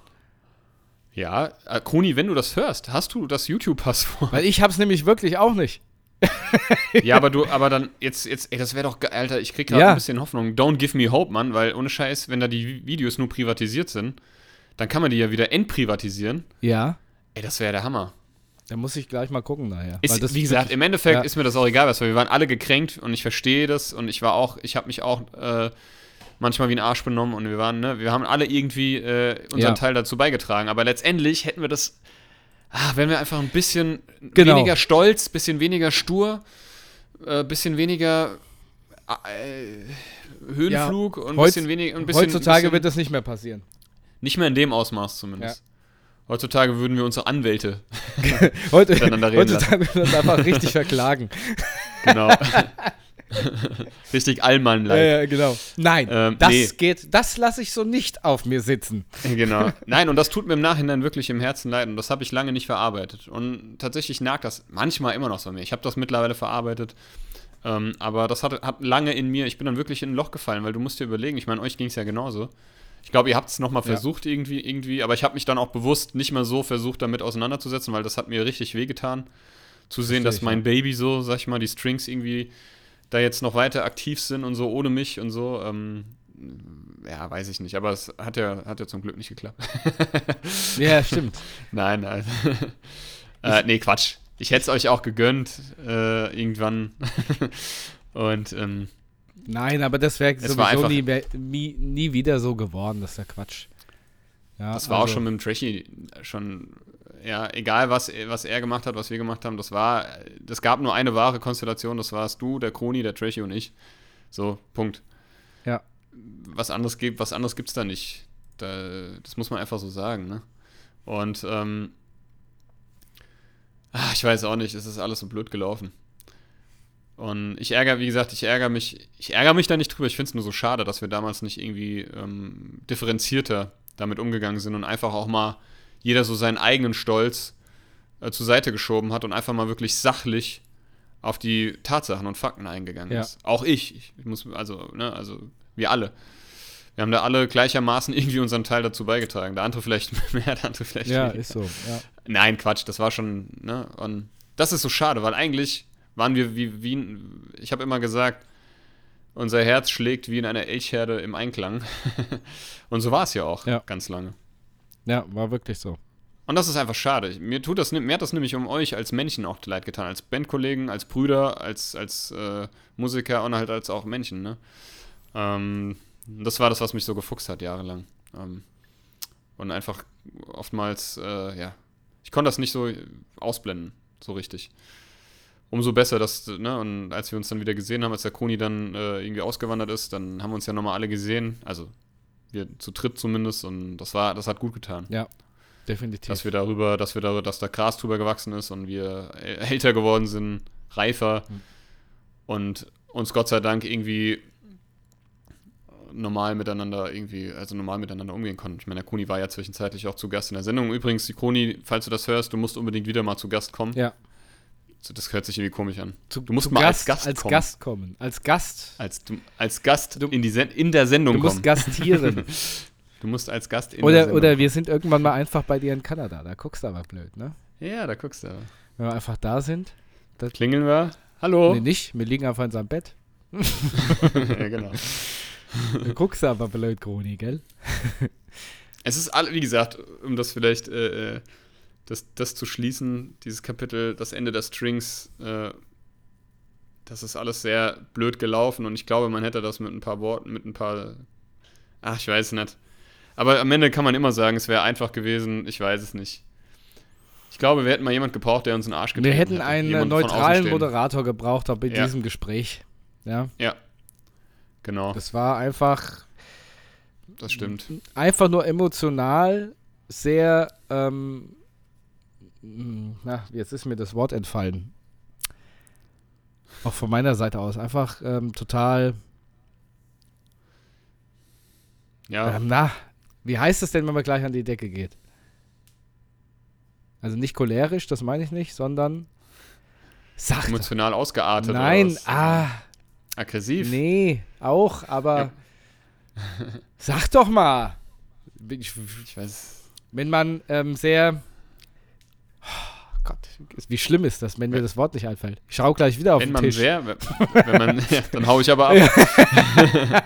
ja, äh, Kroni, wenn du das hörst, hast du das YouTube-Passwort? Weil ich hab's nämlich wirklich auch nicht. Ja, aber du, aber dann, jetzt, jetzt, ey, das wäre doch, Alter, ich krieg gerade Ja. ein bisschen Hoffnung. Don't give me hope, Mann, weil ohne Scheiß, wenn da die Vi- Videos nur privatisiert sind, dann kann man die ja wieder entprivatisieren. Ja. Ey, das wäre der Hammer. Da muss ich gleich mal gucken nachher. Ist, das wie gesagt, im Endeffekt ja. ist mir das auch egal, was, weil wir waren alle gekränkt und ich verstehe das und ich war auch, ich habe mich auch äh, manchmal wie ein Arsch benommen und wir waren, ne, wir haben alle irgendwie äh, unseren Ja. Teil dazu beigetragen, aber letztendlich hätten wir das, ah, wären wir einfach ein bisschen Genau. weniger stolz, bisschen weniger stur, äh, bisschen weniger äh, Höhenflug und ein bisschen weniger, ein heutzutage bisschen, wird das nicht mehr passieren. nicht mehr in dem Ausmaß zumindest. Heutzutage würden wir unsere Anwälte, Heute, Miteinander reden heutzutage wird das einfach richtig verklagen. genau, richtig allmann Ja, ja, genau. Nein, Ähm, das nee. geht, das lasse ich so nicht auf mir sitzen. Genau. Nein, und das tut mir im Nachhinein wirklich im Herzen leid und das habe ich lange nicht verarbeitet. Und tatsächlich nagt das manchmal immer noch so an mir. Ich habe das mittlerweile verarbeitet, ähm, aber das hat, hat lange in mir, ich bin dann wirklich in ein Loch gefallen, weil du musst dir überlegen, ich meine, euch ging es ja genauso. Ich glaube, ihr habt es nochmal Ja. versucht irgendwie, irgendwie, aber ich habe mich dann auch bewusst nicht mehr so versucht, damit auseinanderzusetzen, weil das hat mir richtig wehgetan, zu sehen, dass mein ja. Baby so, sag ich mal, die Strings irgendwie da jetzt noch weiter aktiv sind und so ohne mich und so. Ähm, ja, weiß ich nicht, aber es hat ja, hat ja zum Glück nicht geklappt. Ja, stimmt. Nein, nein. äh, nee, Quatsch. Ich hätte es euch auch gegönnt, äh, irgendwann. Und ähm, Nein, aber das wäre sowieso nie, nie, nie wieder so geworden. Das ist ja Quatsch. Ja, das war auch also- schon mit dem Trashy schon, ja, egal was, was er gemacht hat, was wir gemacht haben, das war, es gab nur eine wahre Konstellation, das warst du, der Kroni, der Trashy und ich. So, Punkt. Ja. Was anderes gibt, was anderes gibt's da nicht. Da, das muss man einfach so sagen, ne? Und, ähm, ah, ich weiß auch nicht, es ist alles so blöd gelaufen. Und ich ärgere, wie gesagt, ich ärgere mich, ich ärgere mich da nicht drüber. Ich finde es nur so schade, dass wir damals nicht irgendwie ähm, differenzierter damit umgegangen sind und einfach auch mal jeder so seinen eigenen Stolz äh, zur Seite geschoben hat und einfach mal wirklich sachlich auf die Tatsachen und Fakten eingegangen Ja. ist. Auch ich. ich. Muss, also, ne, also wir alle. Wir haben da alle gleichermaßen irgendwie unseren Teil dazu beigetragen. Der andere vielleicht mehr, der andere vielleicht Ja, weniger. ist so. Ja. Nein, Quatsch, das war schon, ne? Und das ist so schade, weil eigentlich waren wir wie, wie ich habe immer gesagt, unser Herz schlägt wie in einer Elchherde im Einklang. Und so war es ja auch Ja. ganz lange. ja, war wirklich so. Und das ist einfach schade. Mir tut das, mir hat das nämlich um euch als Männchen auch leid getan, als Bandkollegen, als Brüder, als, als äh, Musiker und halt als auch Männchen, ne? Ähm, das war das, was mich so gefuchst hat, jahrelang. Ähm, und einfach oftmals, äh, ja, ich konnte das nicht so ausblenden, so richtig. Umso besser, dass, ne, und als wir uns dann wieder gesehen haben, als der Koni dann äh, irgendwie ausgewandert ist, dann haben wir uns ja nochmal alle gesehen, also wir zu dritt zumindest, und das war, das hat gut getan Ja, definitiv. dass wir darüber, dass wir darüber, dass da Gras drüber gewachsen ist und wir äl- älter geworden sind, reifer Mhm. und uns Gott sei Dank irgendwie normal miteinander irgendwie, also normal miteinander umgehen konnten. Ich meine, der Koni war ja zwischenzeitlich auch zu Gast in der Sendung. Übrigens, die Koni, falls du das hörst, du musst unbedingt wieder mal zu Gast kommen. Ja. Das hört sich irgendwie komisch an. Zu, Du musst mal Gast, als Gast als kommen. Gast kommen. Als Gast. Als, du, als Gast Du- in, die Sen in der Sendung Du musst kommen. gastieren. Du musst als Gast in der oder, Sendung oder wir sind irgendwann mal einfach bei dir in Kanada. Da guckst du aber blöd, ne? kommen. Ja, da guckst du. Wenn wir einfach da sind. Klingeln wir. Hallo. Nee, nicht. Wir liegen einfach in seinem Bett. ja, genau. Da guckst du aber blöd, Kroni, gell? Es ist, wie gesagt, um das vielleicht, äh, äh, das, das zu schließen, dieses Kapitel, das Ende der Strings, äh, das ist alles sehr blöd gelaufen und ich glaube, man hätte das mit ein paar Worten, mit ein paar, ach, ich weiß nicht. Aber am Ende kann man immer sagen, es wäre einfach gewesen, ich weiß es nicht. Ich glaube, wir hätten mal jemand gebraucht, der uns in den Arsch getreten Wir hätten hätte. einen Jemand neutralen. Moderator gebraucht auch bei Ja. diesem Gespräch. Ja, Ja, genau, das war einfach, das stimmt. einfach nur emotional sehr, ähm, na, jetzt ist mir das Wort entfallen. Auch von meiner Seite aus. Einfach ähm, total, Ja, ähm, na, wie heißt es denn, wenn man gleich an die Decke geht? Also nicht cholerisch, das meine ich nicht, sondern doch. emotional ausgeartet. oder Nein, ah, Aggressiv. nee, auch, aber Ja. sag doch mal. Ich, Ich weiß. wenn man ähm, sehr. Gott, wie schlimm ist das, wenn mir das Wort nicht einfällt? Ich schau gleich wieder auf wenn den man Tisch. sehr, wenn, wenn man, ja, dann hau ich aber ab.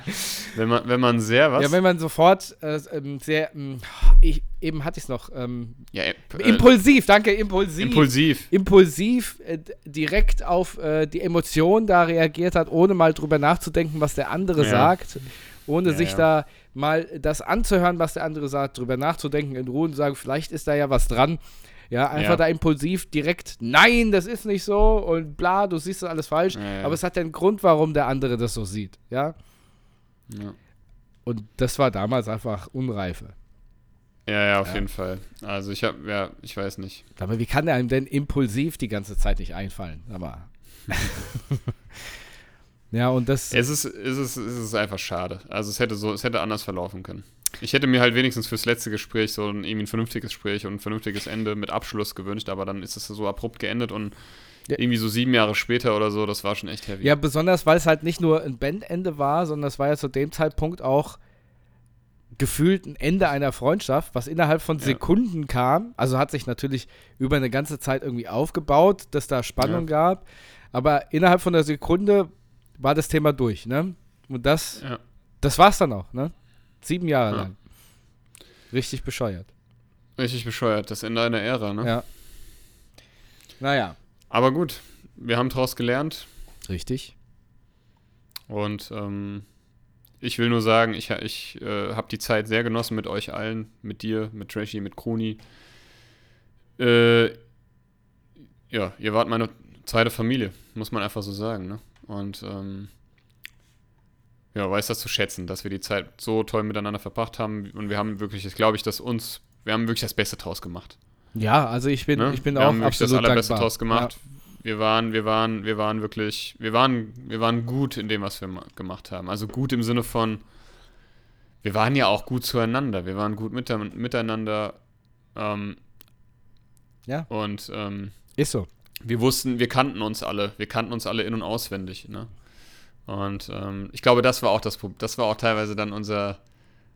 wenn, man, wenn man sehr, was? ja, wenn man sofort äh, ähm, sehr. ähm, ich, eben hatte ich es noch. Ähm, Ja, äh, impulsiv, danke, impulsiv. impulsiv. impulsiv äh, direkt auf äh, die Emotion da reagiert hat, ohne mal drüber nachzudenken, was der andere Ja. sagt, ohne sich da mal das anzuhören, was der andere sagt, drüber nachzudenken in Ruhe und sagen, vielleicht ist da ja was dran. Ja, einfach Ja. da impulsiv direkt, nein, das ist nicht so und bla, du siehst das alles falsch. Ja. Aber es hat ja einen Grund, warum der andere das so sieht. Ja, und das war damals einfach Unreife. ja, ja, auf jeden Fall. Also ich habe, ja, ich weiß nicht. Aber wie kann einem denn impulsiv die ganze Zeit nicht einfallen? Aber. ja, und das. Es ist, es ist, es ist einfach schade. Also es hätte so, es hätte anders verlaufen können. Ich hätte mir halt wenigstens fürs letzte Gespräch so ein, irgendwie ein vernünftiges Gespräch und ein vernünftiges Ende mit Abschluss gewünscht, aber dann ist es so abrupt geendet und Ja. irgendwie so sieben Jahre später oder so, das war schon echt heavy. Ja, besonders, weil es halt nicht nur ein Bandende war, sondern es war ja zu dem Zeitpunkt auch gefühlt ein Ende einer Freundschaft, was innerhalb von Ja. Sekunden kam. Also hat sich natürlich über eine ganze Zeit irgendwie aufgebaut, dass da Spannung gab. Aber innerhalb von einer Sekunde war das Thema durch, ne? Und das, Ja. das war's dann auch, ne? Sieben Jahre Ja. lang. Richtig bescheuert. Richtig bescheuert, das Ende einer Ära, ne? Ja. Naja. Aber gut, wir haben daraus gelernt Richtig. und ähm, ich will nur sagen, ich, ich äh, habe die Zeit sehr genossen mit euch allen, mit dir, mit Trashy, mit Kroni. Äh, ja, ihr wart meine zweite Familie, muss man einfach so sagen, ne? Und ähm, ja, weiß das zu schätzen, dass wir die Zeit so toll miteinander verbracht haben und wir haben wirklich, ich glaube ich, dass uns, wir haben wirklich das Beste draus gemacht. Ja, also ich bin, Ne? ich bin wir auch haben wirklich das absolut Allerbeste dankbar. draus gemacht. Wir waren, wir waren, wir waren wirklich, wir waren, wir waren gut in dem, was wir ma- gemacht haben. Also gut im Sinne von, wir waren ja auch gut zueinander. Wir waren gut mite miteinander. Ähm, Ja. Und ähm, Ja. Ist so. wir wussten, wir kannten uns alle. Wir kannten uns alle in- und auswendig. Ne? Und ähm, ich glaube, das war auch das. Das war auch teilweise dann unser,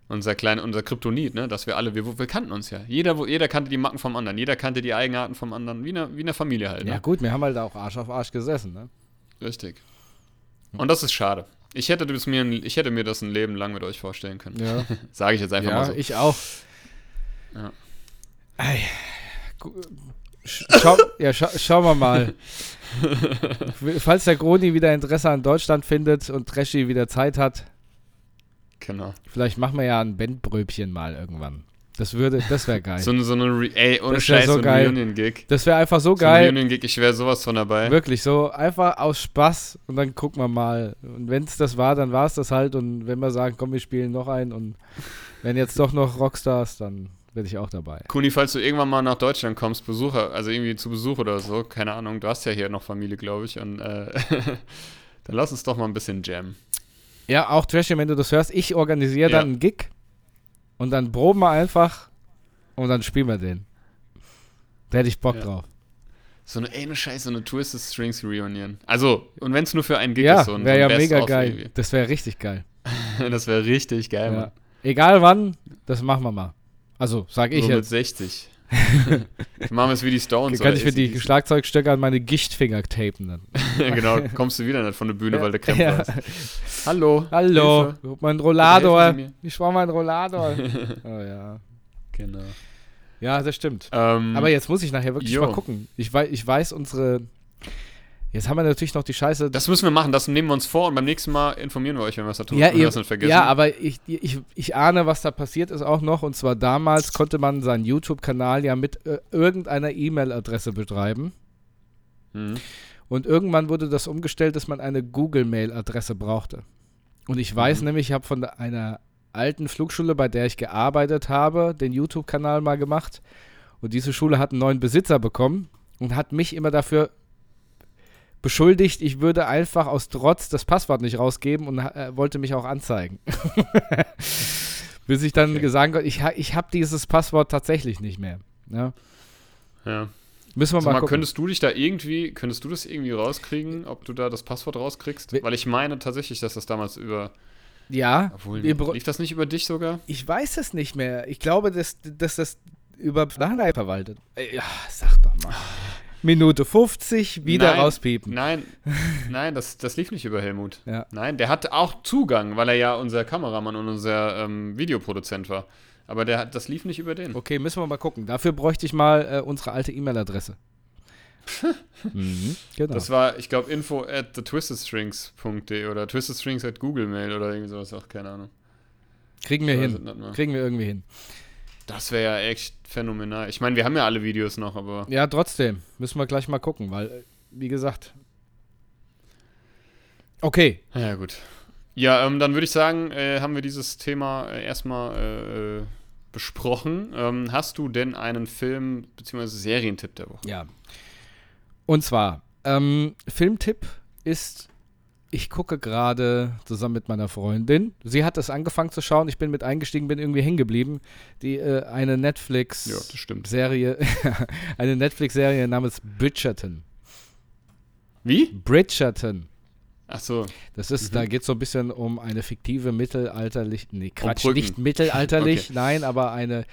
unser klein, unser Kryptonit, ne? Dass wir alle, wir, wir kannten uns ja. Jeder, jeder kannte die Macken vom anderen, jeder kannte die Eigenarten vom anderen, wie eine, wie eine Familie halt. Ja Ne? gut, wir haben halt auch Arsch auf Arsch gesessen, ne? Richtig. Und das ist schade. Ich hätte, mir, ich hätte mir das ein Leben lang mit euch vorstellen können. Ja. Sage ich jetzt einfach ja, mal so. ich auch. Ja. Ei. Schau, ja, scha schauen wir mal. Falls der Groni wieder Interesse an Deutschland findet und Treschi wieder Zeit hat, genau. vielleicht machen wir ja ein Bandbröbchen mal irgendwann. Das würde, das wäre geil. So, eine- so eine, Re ey, ohne Das Scheiß, so so ein. Reunion-Gig. Das wäre einfach so geil. Reunion-Gig, ich wäre sowas von dabei. Wirklich, so einfach aus Spaß und dann gucken wir mal. Und wenn es das war, dann war es das halt. Und wenn wir sagen, komm, wir spielen noch ein und wenn jetzt doch noch Rockstars, dann bin ich auch dabei. Kuni, falls du irgendwann mal nach Deutschland kommst, Besucher, also irgendwie zu Besuch oder so, keine Ahnung, du hast ja hier noch Familie, glaube ich, und äh, dann lass uns doch mal ein bisschen jammen. Ja, auch Trashy, wenn du das hörst. Ich organisiere Ja. dann einen Gig und dann proben wir einfach und dann spielen wir den. Da hätte ich Bock Ja. drauf. So eine, ey, eine Scheiße, so eine Twisted Strings Reunion. Also, und wenn es nur für einen Gig Ja, ist, so ein, wäre ja so ein mega geil. irgendwie. Das wäre richtig geil. Das wäre richtig geil, Ja. Mann. Egal wann, das machen wir mal. Also, sag ich mit jetzt. 60. Dann machen wir es wie die Stones. Kann ich für die. Schlagzeugstöcke an meine Gichtfinger tapen dann. genau, kommst du wieder nicht von der Bühne, weil du Ja. Krämpfe hast. Hallo. Hallo, Hilfe. mein mir. Ich war mein Rollator. oh ja. Genau. Ja, das stimmt. Ähm, Aber jetzt muss ich nachher wirklich jo. mal gucken. Ich weiß, ich weiß unsere. Jetzt haben wir natürlich noch die Scheiße. das müssen wir machen, das nehmen wir uns vor und beim nächsten Mal informieren wir euch, wenn wir es da tun. ja, ihr, es nicht vergessen. ja, aber ich, ich, ich ahne, was da passiert ist auch noch. Und zwar damals konnte man seinen YouTube-Kanal ja mit äh, irgendeiner E-Mail-Adresse betreiben. Mhm. Und irgendwann wurde das umgestellt, dass man eine Google-Mail-Adresse brauchte. Und ich weiß Mhm. nämlich, ich habe von einer alten Flugschule, bei der ich gearbeitet habe, den YouTube-Kanal mal gemacht. Und diese Schule hat einen neuen Besitzer bekommen und hat mich immer dafür beschuldigt, ich würde einfach aus Trotz das Passwort nicht rausgeben und äh, wollte mich auch anzeigen. Bis ich dann Okay. gesagt habe, ich, ich habe dieses Passwort tatsächlich nicht mehr. Ja. ja. Müssen wir Sag mal mal, gucken. könntest du dich da irgendwie, könntest du das irgendwie rauskriegen, ob du da das Passwort rauskriegst? We- Weil ich meine tatsächlich, dass das damals über, ja, obwohl, lief das nicht über dich sogar? Ich weiß es nicht mehr. Ich glaube, dass, dass das über Nachhinein verwaltet. Äh, Ja, sag doch mal. Minute 50, wieder Nein, rauspiepen. Nein, nein, das, das lief nicht über Helmut. Ja. Nein, der hatte auch Zugang, weil er ja unser Kameramann und unser ähm, Videoproduzent war. Aber der, hat- das lief nicht über den. Okay, müssen wir mal gucken. Dafür bräuchte ich mal äh, unsere alte E-Mail-Adresse. mhm, genau. Das war, ich glaube, info at thetwistedstrings.de oder twistedstrings at Google Mail oder irgendwie sowas, auch keine Ahnung. Kriegen wir hin. Kriegen wir irgendwie hin. Das wäre ja echt phänomenal. Ich meine, wir haben ja alle Videos noch, aber Ja, trotzdem. Müssen wir gleich mal gucken, weil, äh, wie gesagt. Okay. ja gut. Ja, ähm, dann würde ich sagen, äh, haben wir dieses Thema äh, erstmal äh, äh, besprochen. Ähm, hast du denn einen Film bzw. Serientipp der Woche? Ja. Und zwar, ähm, Filmtipp ist, ich gucke gerade zusammen mit meiner Freundin. Sie hat es angefangen zu schauen, ich bin mit eingestiegen, bin irgendwie hängen geblieben. Die, äh, eine Netflix. Ja, das. Serie, eine Netflix-Serie namens Bridgerton. Wie? Bridgerton. Ach so. Das ist, Mhm. da geht es so ein bisschen um eine fiktive mittelalterlich, nee, Quatsch, Brücken. nicht mittelalterlich, Okay. nein, aber eine,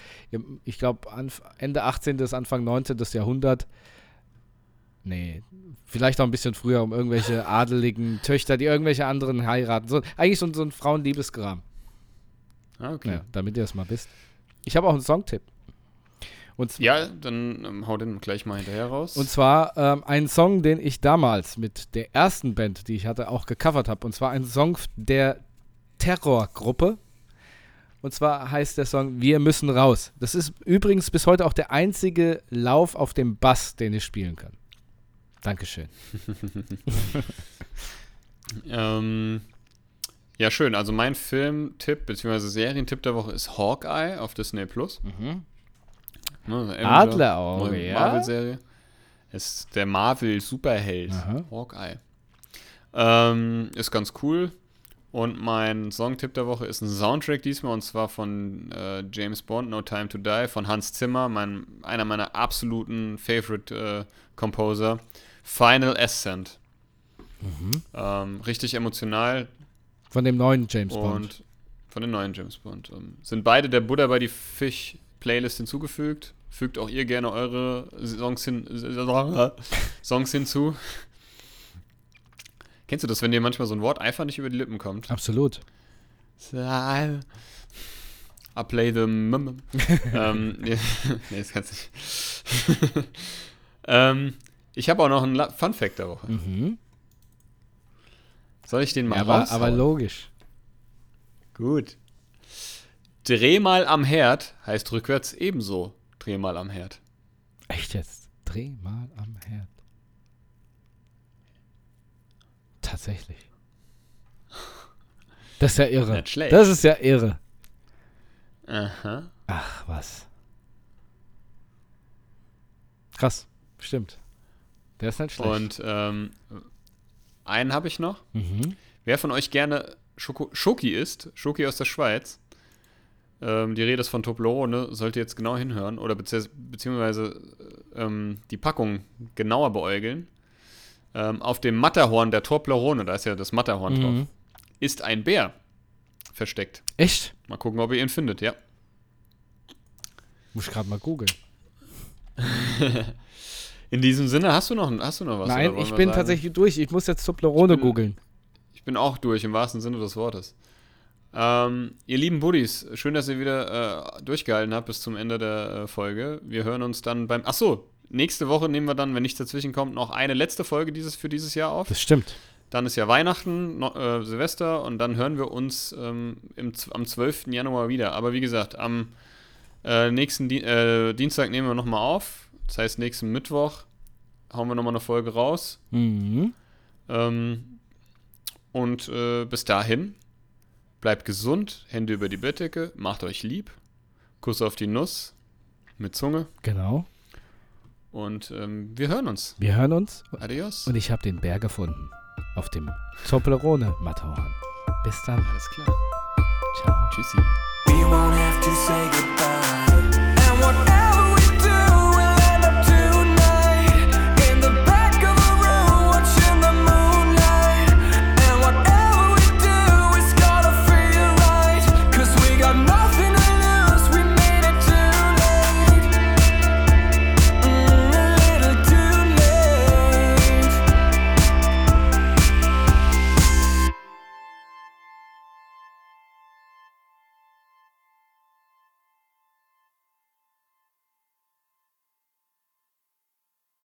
ich glaube, Ende 18. bis Anfang 19. Jahrhundert. Nee, vielleicht auch ein bisschen früher um irgendwelche adeligen Töchter, die irgendwelche anderen heiraten. So, eigentlich so, so ein Frauenliebesgram. Ah, okay. Ja, damit ihr es mal wisst. Ich habe auch einen Songtipp. Und, Ja, dann ähm, hau den gleich mal hinterher raus. und zwar ähm, einen Song, den ich damals mit der ersten Band, die ich hatte, auch gecovert habe. Und zwar ein Song der Terrorgruppe. Und zwar heißt der Song Wir müssen raus. Das ist übrigens bis heute auch der einzige Lauf auf dem Bass, den ich spielen kann. Dankeschön. Ähm, ja, schön. Also mein Filmtipp bzw. Serientipp der Woche ist Hawkeye auf Disney Plus. Mhm. Ne, Adlerauge, ja? Marvel-Serie. Ist der Marvel-Superheld. Hawkeye. Ähm, ist ganz cool. Und mein Songtipp der Woche ist ein Soundtrack diesmal und zwar von äh, James Bond, No Time to Die, von Hans Zimmer, mein, einer meiner absoluten Favorite äh, Composer. Final Ascent. Mhm. Ähm, richtig emotional Von dem neuen James und Bond. von den neuen James Bond. Ähm, sind beide der Buddha bei die Fish Playlist hinzugefügt. Fügt auch ihr gerne eure Songs, hin, Songs hinzu. Kennst du das, wenn dir manchmal so ein Wort einfach nicht über die Lippen kommt? Absolut. I play the mum. ähm, nee, nee, das kannst du nicht. ähm, ich habe auch noch einen Fun Fact der Woche. Mhm. Soll ich den mal Ja, aber, aber logisch. Gut. Dreh mal am Herd heißt rückwärts ebenso. Dreh mal am Herd. Echt jetzt? Dreh mal am Herd. Tatsächlich. Das ist ja irre. Nicht schlecht. Das ist ja irre. Aha. Ach, was. Krass. Stimmt. Der ist nicht schlecht. Und ähm, einen habe ich noch. mhm. Wer von euch gerne Schoko Schoki isst, Schoki aus der Schweiz. Ähm, die Rede ist von Toblerone, sollte jetzt genau hinhören oder bezieh beziehungsweise ähm, die Packung genauer beäugeln. Ähm, auf dem Matterhorn der Toblerone, da ist ja das Matterhorn Mhm. drauf, ist ein Bär versteckt. Echt? Mal gucken, ob ihr ihn findet, ja. Muss ich gerade mal googeln. In diesem Sinne, hast du noch, hast du noch was? Nein, ich bin sagen? tatsächlich durch. Ich muss jetzt Toblerone Ich bin- googeln. Ich bin auch durch, im wahrsten Sinne des Wortes. Ähm, ihr lieben Buddies, schön, dass ihr wieder äh, durchgehalten habt bis zum Ende der äh, Folge. Wir hören uns dann beim. Achso, nächste Woche nehmen wir dann, wenn nichts dazwischen kommt, noch eine letzte Folge dieses, für dieses Jahr auf. Das stimmt. Dann ist ja Weihnachten, no, äh, Silvester und dann hören wir uns ähm, im, am 12. Januar wieder. Aber wie gesagt, am äh, nächsten Di äh, Dienstag nehmen wir nochmal auf. Das heißt, nächsten Mittwoch hauen wir nochmal eine Folge raus. Mhm. Ähm, und äh, bis dahin, bleibt gesund, Hände über die Bettdecke, macht euch lieb, Kuss auf die Nuss mit Zunge Genau. und ähm, wir hören uns. Wir hören uns Adios. und ich habe den Bär gefunden. Auf dem Toblerone Matterhorn. Bis dann. Alles klar. Ciao. Tschüssi. We won't have